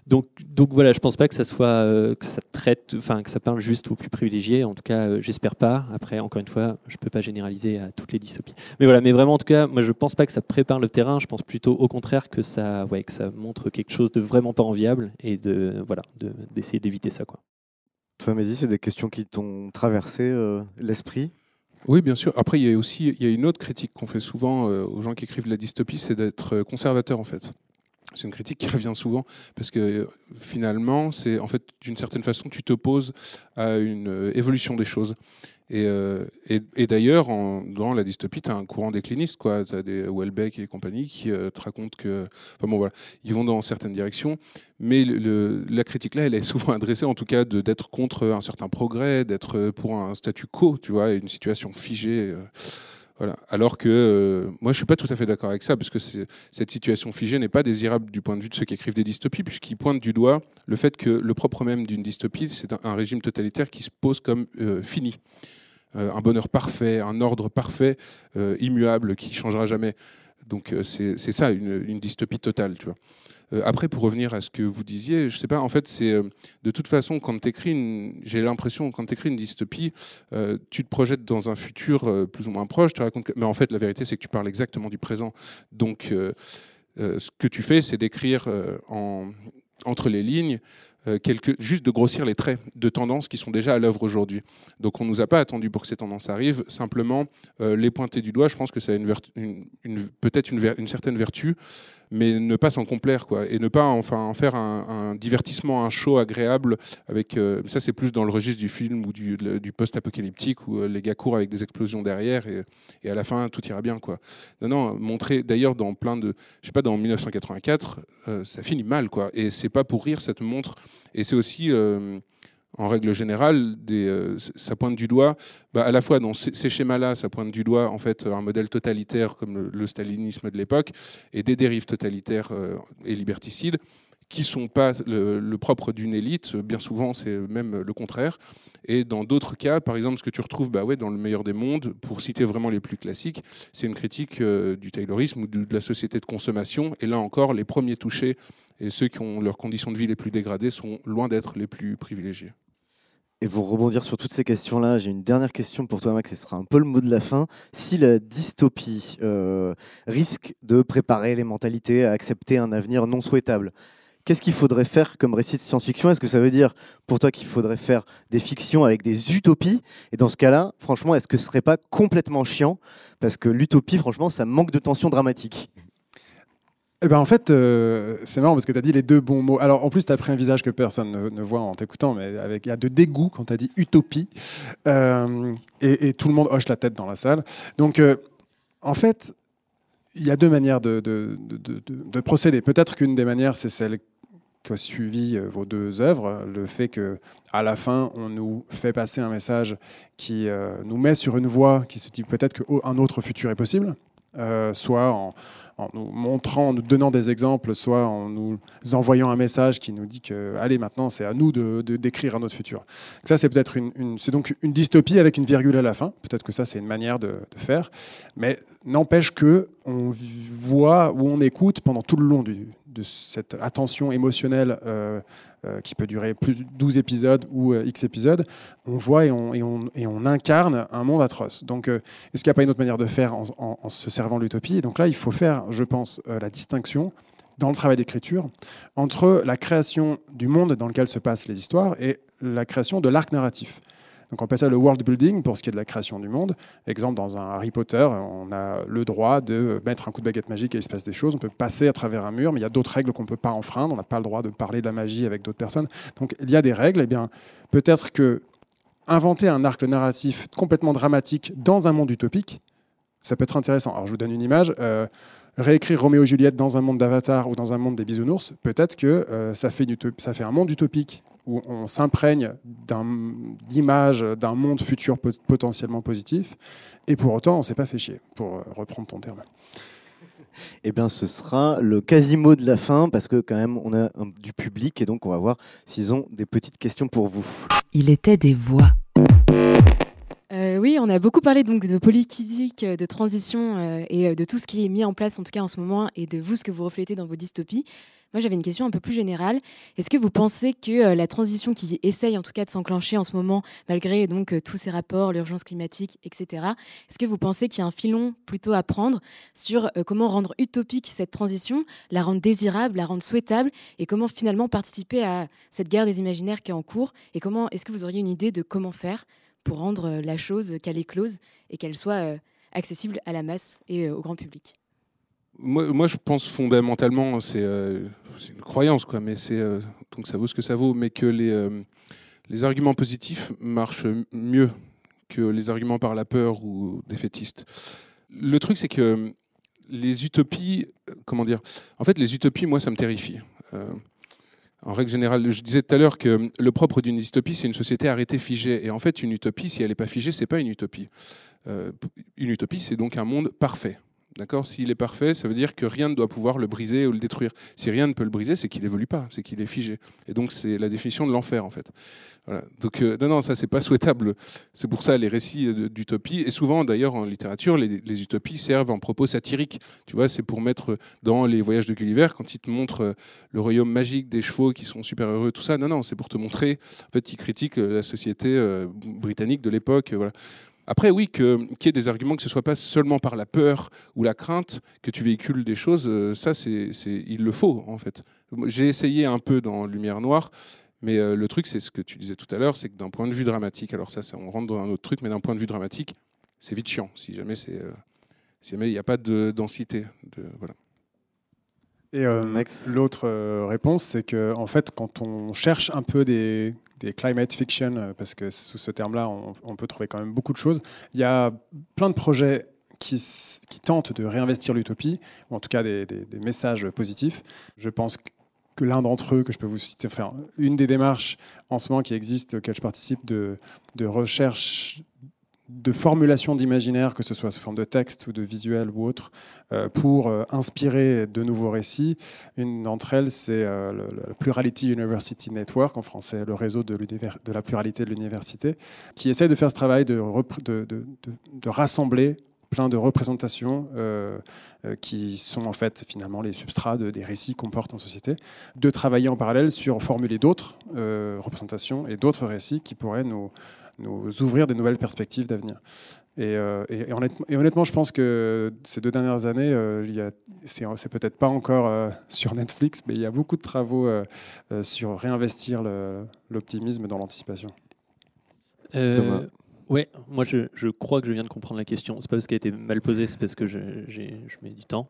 Donc, donc voilà, je pense pas que ça soit euh, que ça traite, enfin que ça parle juste aux plus privilégiés. En tout cas, j'espère pas. Après, encore une fois, je peux pas généraliser à toutes les dystopies. Mais voilà, mais vraiment, en tout cas, moi, je pense pas que ça prépare le terrain. Je pense plutôt au contraire que ça, ouais, que ça montre quelque chose de vraiment pas enviable et de voilà, de- d'essayer d'éviter ça, quoi. Toi, Mehdi, c'est des questions qui t'ont traversé l'esprit? Oui, bien sûr. Après, il y a aussi il y a une autre critique qu'on fait souvent euh, aux gens qui écrivent la dystopie, c'est d'être euh, conservateur en fait. C'est une critique qui revient souvent parce que euh, finalement, c'est en fait d'une certaine façon, tu t'opposes à une évolution des choses. Et, euh, et, d'ailleurs, dans la dystopie, tu as un courant décliniste. Tu as des Welbeck et compagnie qui euh, te racontent que, enfin bon, voilà, ils vont dans certaines directions, mais la critique là, elle est souvent adressée, en tout cas, d'être contre un certain progrès, d'être pour un statu quo, tu vois, une situation figée. euh, voilà. Alors que moi, je suis pas tout à fait d'accord avec ça, parce que cette situation figée n'est pas désirable du point de vue de ceux qui écrivent des dystopies, puisqu'ils pointent du doigt le fait que le propre même d'une dystopie, c'est un, régime totalitaire qui se pose comme fini. Euh, un bonheur parfait, un ordre parfait, euh, immuable, qui changera jamais. Donc euh, c'est ça, une, dystopie totale, après, pour revenir à ce que vous disiez, je sais pas, en fait, c'est de toute façon, quand tu écris une, j'ai l'impression, quand tu écris une dystopie, tu te projettes dans un futur plus ou moins proche, tu racontes mais en fait, la vérité, c'est que tu parles exactement du présent. Donc, ce que tu fais, c'est d'écrire en, entre les lignes, quelques, juste de grossir les traits de tendances qui sont déjà à l'œuvre aujourd'hui. Donc on ne nous a pas attendu pour que ces tendances arrivent, simplement euh, les pointer du doigt, je pense que ça a une peut-être une certaine vertu, mais ne pas s'en complaire, quoi, et ne pas enfin, en faire un, divertissement, un show agréable. Avec, euh, ça, c'est plus dans le registre du film ou du, du post-apocalyptique où euh, les gars courent avec des explosions derrière et, et à la fin tout ira bien, quoi. Non, non, montrer. D'ailleurs, dans plein de, je sais pas, dans 1984, euh, ça finit mal, quoi. Et c'est pas pour rire, ça te montre. Et c'est aussi. euh, en règle générale, euh, ça pointe du doigt, bah, à la fois dans ces, schémas-là, ça pointe du doigt en fait un modèle totalitaire comme le, stalinisme de l'époque et des dérives totalitaires euh, et liberticides qui sont pas le, propre d'une élite. Bien souvent, c'est même le contraire. Et dans d'autres cas, par exemple, ce que tu retrouves bah ouais, dans le meilleur des mondes, pour citer vraiment les plus classiques, c'est une critique euh, du taylorisme ou de la société de consommation. Et là encore, les premiers touchés et ceux qui ont leurs conditions de vie les plus dégradées sont loin d'être les plus privilégiés. Et pour rebondir sur toutes ces questions-là, j'ai une dernière question pour toi, Max. Ce sera un peu le mot de la fin. Si la dystopie euh, risque de préparer les mentalités à accepter un avenir non souhaitable, qu'est-ce qu'il faudrait faire comme récit de science-fiction? Est-ce que ça veut dire pour toi qu'il faudrait faire des fictions avec des utopies? Et dans ce cas-là, franchement, est-ce que ce serait pas complètement chiant? Parce que l'utopie, franchement, ça manque de tension dramatique. Eh ben en fait, euh, c'est marrant parce que tu as dit les deux bons mots. Alors en plus, tu as pris un visage que personne ne, voit en t'écoutant, mais il y a de dégoût quand tu as dit utopie. Euh, et, tout le monde hoche la tête dans la salle. Donc euh, en fait, il y a deux manières de, de- de- de- de- de procéder. Peut-être qu'une des manières, c'est celle qu'a suivi vos deux œuvres, le fait que à la fin, on nous fait passer un message qui nous met sur une voie qui se dit peut-être qu'un autre futur est possible, euh, soit en, nous montrant, en nous donnant des exemples, soit en nous envoyant un message qui nous dit que, allez, maintenant, c'est à nous de, d'écrire un autre futur. Ça, c'est peut-être une, c'est donc une dystopie avec une virgule à la fin. Peut-être que ça, c'est une manière de, faire. Mais n'empêche que on voit ou on écoute pendant tout le long de cette attention émotionnelle euh, qui peut durer plus de 12 épisodes ou euh, X épisodes, on voit et on, et on, et on incarne un monde atroce. Donc, euh, est-ce qu'il n'y a pas une autre manière de faire en, en- se servant de l'utopie? Et Donc là, il faut faire, je pense, euh, la distinction dans le travail d'écriture entre la création du monde dans lequel se passent les histoires et la création de l'arc narratif. Donc on appelle ça le world building pour ce qui est de la création du monde. Exemple, dans un Harry Potter, on a le droit de mettre un coup de baguette magique et il se passe des choses. On peut passer à travers un mur, mais il y a d'autres règles qu'on ne peut pas enfreindre. On n'a pas le droit de parler de la magie avec d'autres personnes. Donc il y a des règles. Et bien peut-être que inventer un arc narratif complètement dramatique dans un monde utopique, ça peut être intéressant. Alors je vous donne une image. Euh, réécrire Roméo et Juliette dans un monde d'Avatar ou dans un monde des bisounours, peut-être que euh, ça, fait ça fait un monde utopique où on s'imprègne d'images d'un monde futur potentiellement positif, et pour autant on ne s'est pas fait chier, pour euh, reprendre ton terme. Eh bien, ce sera le quasi-mot de la fin, parce que quand même, on a du public, et donc on va voir s'ils ont des petites questions pour vous. Il était des voix. Euh, oui, on a beaucoup parlé donc de politique, de transition euh, et euh, de tout ce qui est mis en place en tout cas en ce moment et de vous ce que vous reflétez dans vos dystopies. Moi, j'avais une question un peu plus générale. Est-ce que vous pensez que la transition qui essaye en tout cas de s'enclencher en ce moment, malgré donc tous ces rapports, l'urgence climatique, etc., est-ce que vous pensez qu'il y a un filon plutôt à prendre sur comment rendre utopique cette transition, la rendre désirable, la rendre souhaitable, et comment finalement participer à cette guerre des imaginaires qui est en cours Et comment est-ce que vous auriez une idée de comment faire pour rendre euh, la chose qu'elle est close et qu'elle soit euh, accessible à la masse et euh, au grand public. Moi, je pense fondamentalement, c'est une croyance, quoi, mais c'est donc ça vaut ce que ça vaut, mais que les, les arguments positifs marchent mieux que les arguments par la peur ou défaitistes. Le truc, c'est que les utopies, comment dire En fait, les utopies, moi, ça me terrifie. En règle générale, je disais tout à l'heure que le propre d'une dystopie, c'est une société arrêtée, figée. Et en fait, une utopie, si elle n'est pas figée, c'est pas une utopie. Euh, une utopie, c'est donc un monde parfait. D'accord S'il est parfait, ça veut dire que rien ne doit pouvoir le briser ou le détruire. Si rien ne peut le briser, c'est qu'il évolue pas, c'est qu'il est figé. Et donc c'est la définition de l'enfer en fait. Donc euh, non, non, ça c'est pas souhaitable. C'est pour ça les récits d'utopie et souvent d'ailleurs en littérature, les, utopies servent en propos satiriques. Tu vois, c'est pour mettre dans les voyages de Gulliver quand il te montre euh, le royaume magique des chevaux qui sont super heureux, tout ça. Non, non, c'est pour te montrer. En fait, il critique euh, la société britannique de l'époque. Voilà. Après, oui, qu'il y ait des arguments, que ce soit pas seulement par la peur ou la crainte que tu véhicules des choses, euh, ça, c'est, il le faut, en fait. J'ai essayé un peu dans Lumière Noire, mais euh, le truc, c'est ce que tu disais tout à l'heure, c'est que d'un point de vue dramatique, alors ça, ça, on rentre dans un autre truc, mais d'un point de vue dramatique, c'est vite chiant, si jamais c'est, euh, si il n'y a pas de densité. De, voilà. Et l'autre réponse, c'est que en fait, quand on cherche un peu des des climate fiction, euh, parce que sous ce terme-là, on, peut trouver quand même beaucoup de choses. Il y a plein de projets qui, qui tentent de réinvestir l'utopie, ou en tout cas des, messages positifs. Je pense que l'un d'entre eux, que je peux vous citer, enfin, une des démarches en ce moment qui existe, auxquelles je participe, de, de recherche de formulation d'imaginaire, que ce soit sous forme de texte ou de visuel ou autre, euh, pour euh, inspirer de nouveaux récits. Une d'entre elles, c'est euh, le, Plurality University Network, en français le réseau de, de la pluralité de l'université, qui essaie de faire ce travail de, de, de rassembler plein de représentations qui sont en fait finalement les substrats des récits qu'on porte en société, de travailler en parallèle sur formuler d'autres représentations et d'autres récits qui pourraient nous, nous ouvrir des nouvelles perspectives d'avenir. Et, euh, honnêtement, je pense que ces deux dernières années, euh, c'est peut-être pas encore euh, sur Netflix, mais il y a beaucoup de travaux sur réinvestir l'optimisme dans l'anticipation. Ouais, moi je, je, crois que je viens de comprendre la question. C'est pas parce qu'elle a été mal posée, c'est parce que je, je, mets du temps.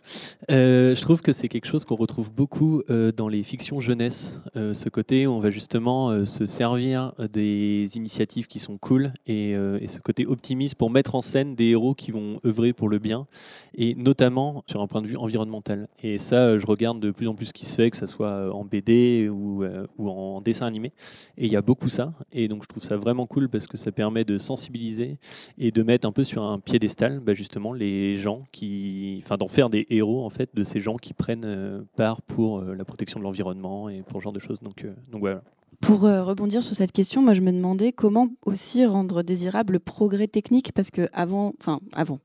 Euh, je trouve que c'est quelque chose qu'on retrouve beaucoup euh, dans les fictions jeunesse. Euh, ce côté on va justement se servir des initiatives qui sont cool et, ce côté optimiste pour mettre en scène des héros qui vont œuvrer pour le bien et notamment sur un point de vue environnemental. Et ça, je regarde de plus en plus ce qui se fait, que ce soit en BD ou en dessin animé. Et il y a beaucoup ça. Et donc je trouve ça vraiment cool parce que ça permet de sensibiliser et de mettre un peu sur un piédestal bah, justement les gens qui, enfin d'en faire des héros en fait de ces gens qui prennent euh, part pour euh, la protection de l'environnement et pour ce genre de choses. Donc, euh, donc voilà. Pour rebondir sur cette question, moi je me demandais comment aussi rendre désirable le progrès technique parce que avant, enfin avant,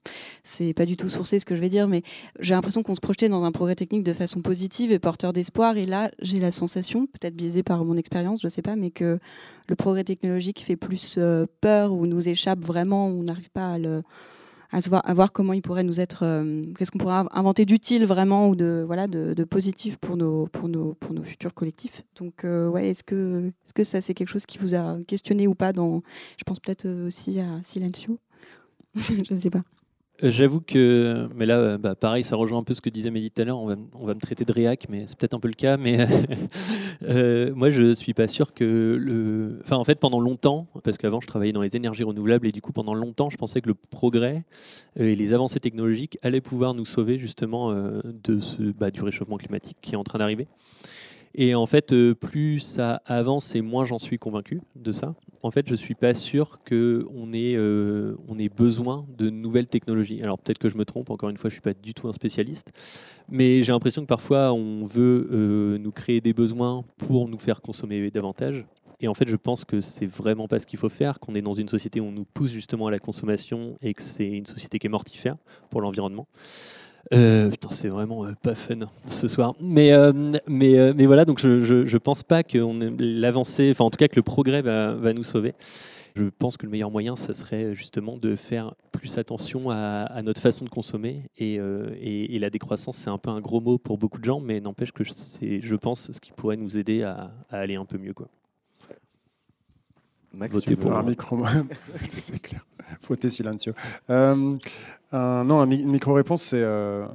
c'est pas du tout sourcé ce que je vais dire, mais j'ai l'impression qu'on se projetait dans un progrès technique de façon positive et porteur d'espoir. Et là, j'ai la sensation, peut-être biaisée par mon expérience, je sais pas, mais que le progrès technologique fait plus euh, peur ou nous échappe vraiment, on n'arrive pas à le, à, voir, comment il pourrait nous être, euh, qu'est-ce qu'on pourrait inventer d'utile vraiment ou de voilà de positif pour nos pour nos pour nos futurs collectifs. Donc euh, ouais, est-ce que est-ce que ça c'est quelque chose qui vous a questionné ou pas dans, je pense peut-être euh, aussi à Silencio, je ne sais pas. J'avoue que, mais là, bah, pareil, ça rejoint un peu ce que disait Mehdi tout à l'heure. On va, on va me traiter de réac, mais c'est peut-être un peu le cas. Mais euh, moi, je suis pas sûr que le. Enfin, en fait, pendant longtemps, parce qu'avant, je travaillais dans les énergies renouvelables et du coup, pendant longtemps, je pensais que le progrès euh, et les avancées technologiques allaient pouvoir nous sauver justement euh, de ce, bah, du réchauffement climatique qui est en train d'arriver. Et en fait, euh, plus ça avance et moins j'en suis convaincu de ça. En fait, je suis pas sûr qu'on ait, euh, ait besoin de nouvelles technologies. Alors peut-être que je me trompe, encore une fois, je suis pas du tout un spécialiste. Mais j'ai l'impression que parfois, on veut euh, nous créer des besoins pour nous faire consommer davantage. Et en fait, je pense que c'est vraiment pas ce qu'il faut faire, qu'on est dans une société où on nous pousse justement à la consommation et que c'est une société qui est mortifère pour l'environnement. Euh, c'est vraiment euh, pas fun ce soir. Mais, euh, mais, euh, mais voilà, donc je, je, pense pas que l'avancée, enfin en tout cas que le progrès va, va nous sauver. Je pense que le meilleur moyen, ça serait justement de faire plus attention à, notre façon de consommer. Et, et, et la décroissance, c'est un peu un gros mot pour beaucoup de gens, mais n'empêche que c'est, je pense, ce qui pourrait nous aider à, à aller un peu mieux. Quoi. Max, Votez pour un micro, c'est clair. Fautez silencio. Euh, non, une micro-réponse, c'est. euh,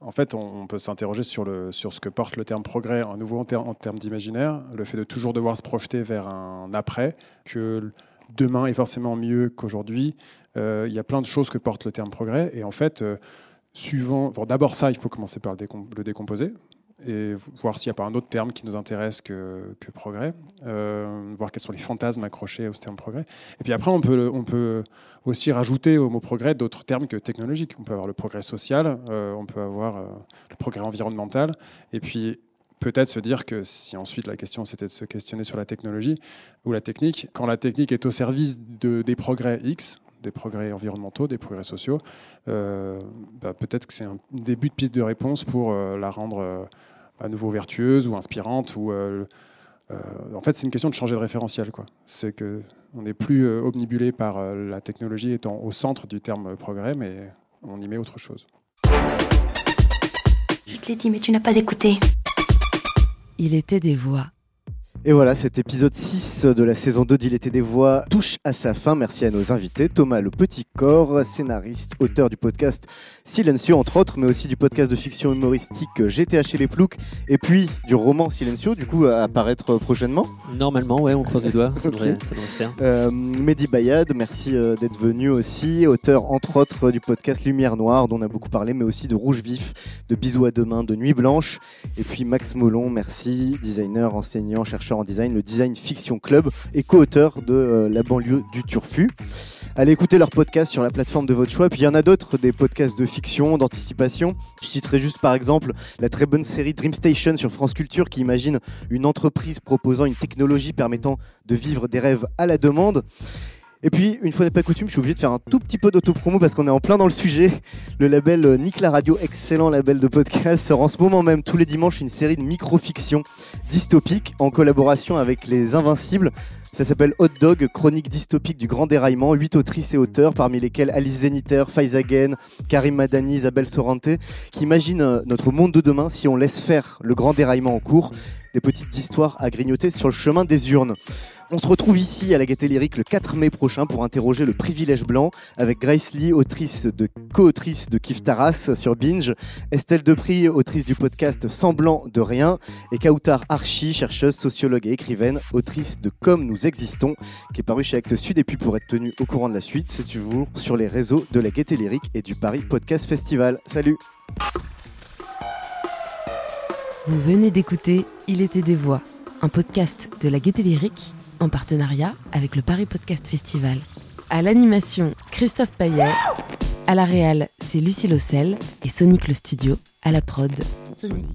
en fait, on, on peut s'interroger sur, le, sur ce que porte le terme progrès, à nouveau en, ter- en termes d'imaginaire, le fait de toujours devoir se projeter vers un après, que demain est forcément mieux qu'aujourd'hui. Euh, Il y a plein de choses que porte le terme progrès. Et en fait, suivant. bon, D'abord, ça, il faut commencer par le, décom- le décomposer et voir s'il n'y a pas un autre terme qui nous intéresse que, progrès, euh, voir quels sont les fantasmes accrochés au terme progrès. Et puis après, on peut, aussi rajouter au mot progrès d'autres termes que technologiques. On peut avoir le progrès social, euh, on peut avoir euh, le progrès environnemental, et puis peut-être se dire que si ensuite la question c'était de se questionner sur la technologie ou la technique, quand la technique est au service de, des progrès X, des progrès environnementaux, des progrès sociaux, euh, bah, peut-être que c'est un début de piste de réponse pour euh, la rendre euh, à nouveau vertueuse ou inspirante. Ou, euh, euh, en fait, c'est une question de changer de référentiel. C'est que on n'est plus euh, omnibulé par euh, la technologie étant au centre du terme progrès, mais on y met autre chose. Je te l'ai dit, mais tu n'as pas écouté. Il était des voix. Et voilà, cet épisode 6 de la saison 2 d'Il était des voix touche à sa fin. Merci à nos invités. Thomas Le Petit Corps, scénariste, auteur du podcast Silencio, entre autres, mais aussi du podcast de fiction humoristique GTH et les Ploucs, et puis du roman Silencio, du coup, à apparaître prochainement. Normalement, ouais, on croise les doigts, ça, Ok. devrait, ça devrait se faire. Euh, Mehdi Bayad, merci euh, d'être venu aussi, auteur entre autres du podcast Lumière Noire dont on a beaucoup parlé, mais aussi de Rouge Vif, de Bisous à demain, de Nuit Blanche. Et puis Max Molon, merci, designer, enseignant, chercheur en design, le Design Fiction Club et co-auteur de euh, La banlieue du Turfu. Allez écouter leurs podcasts sur la plateforme de votre choix. Puis il y en a d'autres, des podcasts de fiction, d'anticipation. Je citerai juste par exemple la très bonne série Dream Station sur France Culture qui imagine une entreprise proposant une technologie permettant de vivre des rêves à la demande. Et puis, une fois n'est pas coutume, je suis obligé de faire un tout petit peu d'autopromo parce qu'on est en plein dans le sujet. Le label euh, Nick la Radio, excellent label de podcast, sort en ce moment même tous les dimanches une série de micro-fictions dystopiques en collaboration avec les Invincibles. Ça s'appelle Hot Dog, chronique dystopique du grand déraillement. Huit autrices et auteurs, parmi lesquels Alice Zeniter, Faiza Again, Karim Madani, Isabelle Sorante, qui imaginent euh, notre monde de demain si on laisse faire le grand déraillement en cours. Des petites histoires à grignoter sur le chemin des urnes. On se retrouve ici à la Gaieté Lyrique le 4 mai prochain pour interroger le privilège blanc avec Grace Lee, autrice de co-autrice de Kif Taras sur Binge, Estelle Depri, autrice du podcast Semblant de rien, et Kautar Archi, chercheuse, sociologue et écrivaine, autrice de Comme nous existons, qui est paru chez Actes Sud. Et puis pour être tenu au courant de la suite, c'est toujours sur les réseaux de la Gaieté Lyrique et du Paris Podcast Festival. Salut Vous venez d'écouter Il était des voix, un podcast de la Gaieté Lyrique en partenariat avec le Paris Podcast Festival. À l'animation, Christophe Payet. À la réal, c'est Lucie Lossel et Sonic le studio à la prod. Sonic.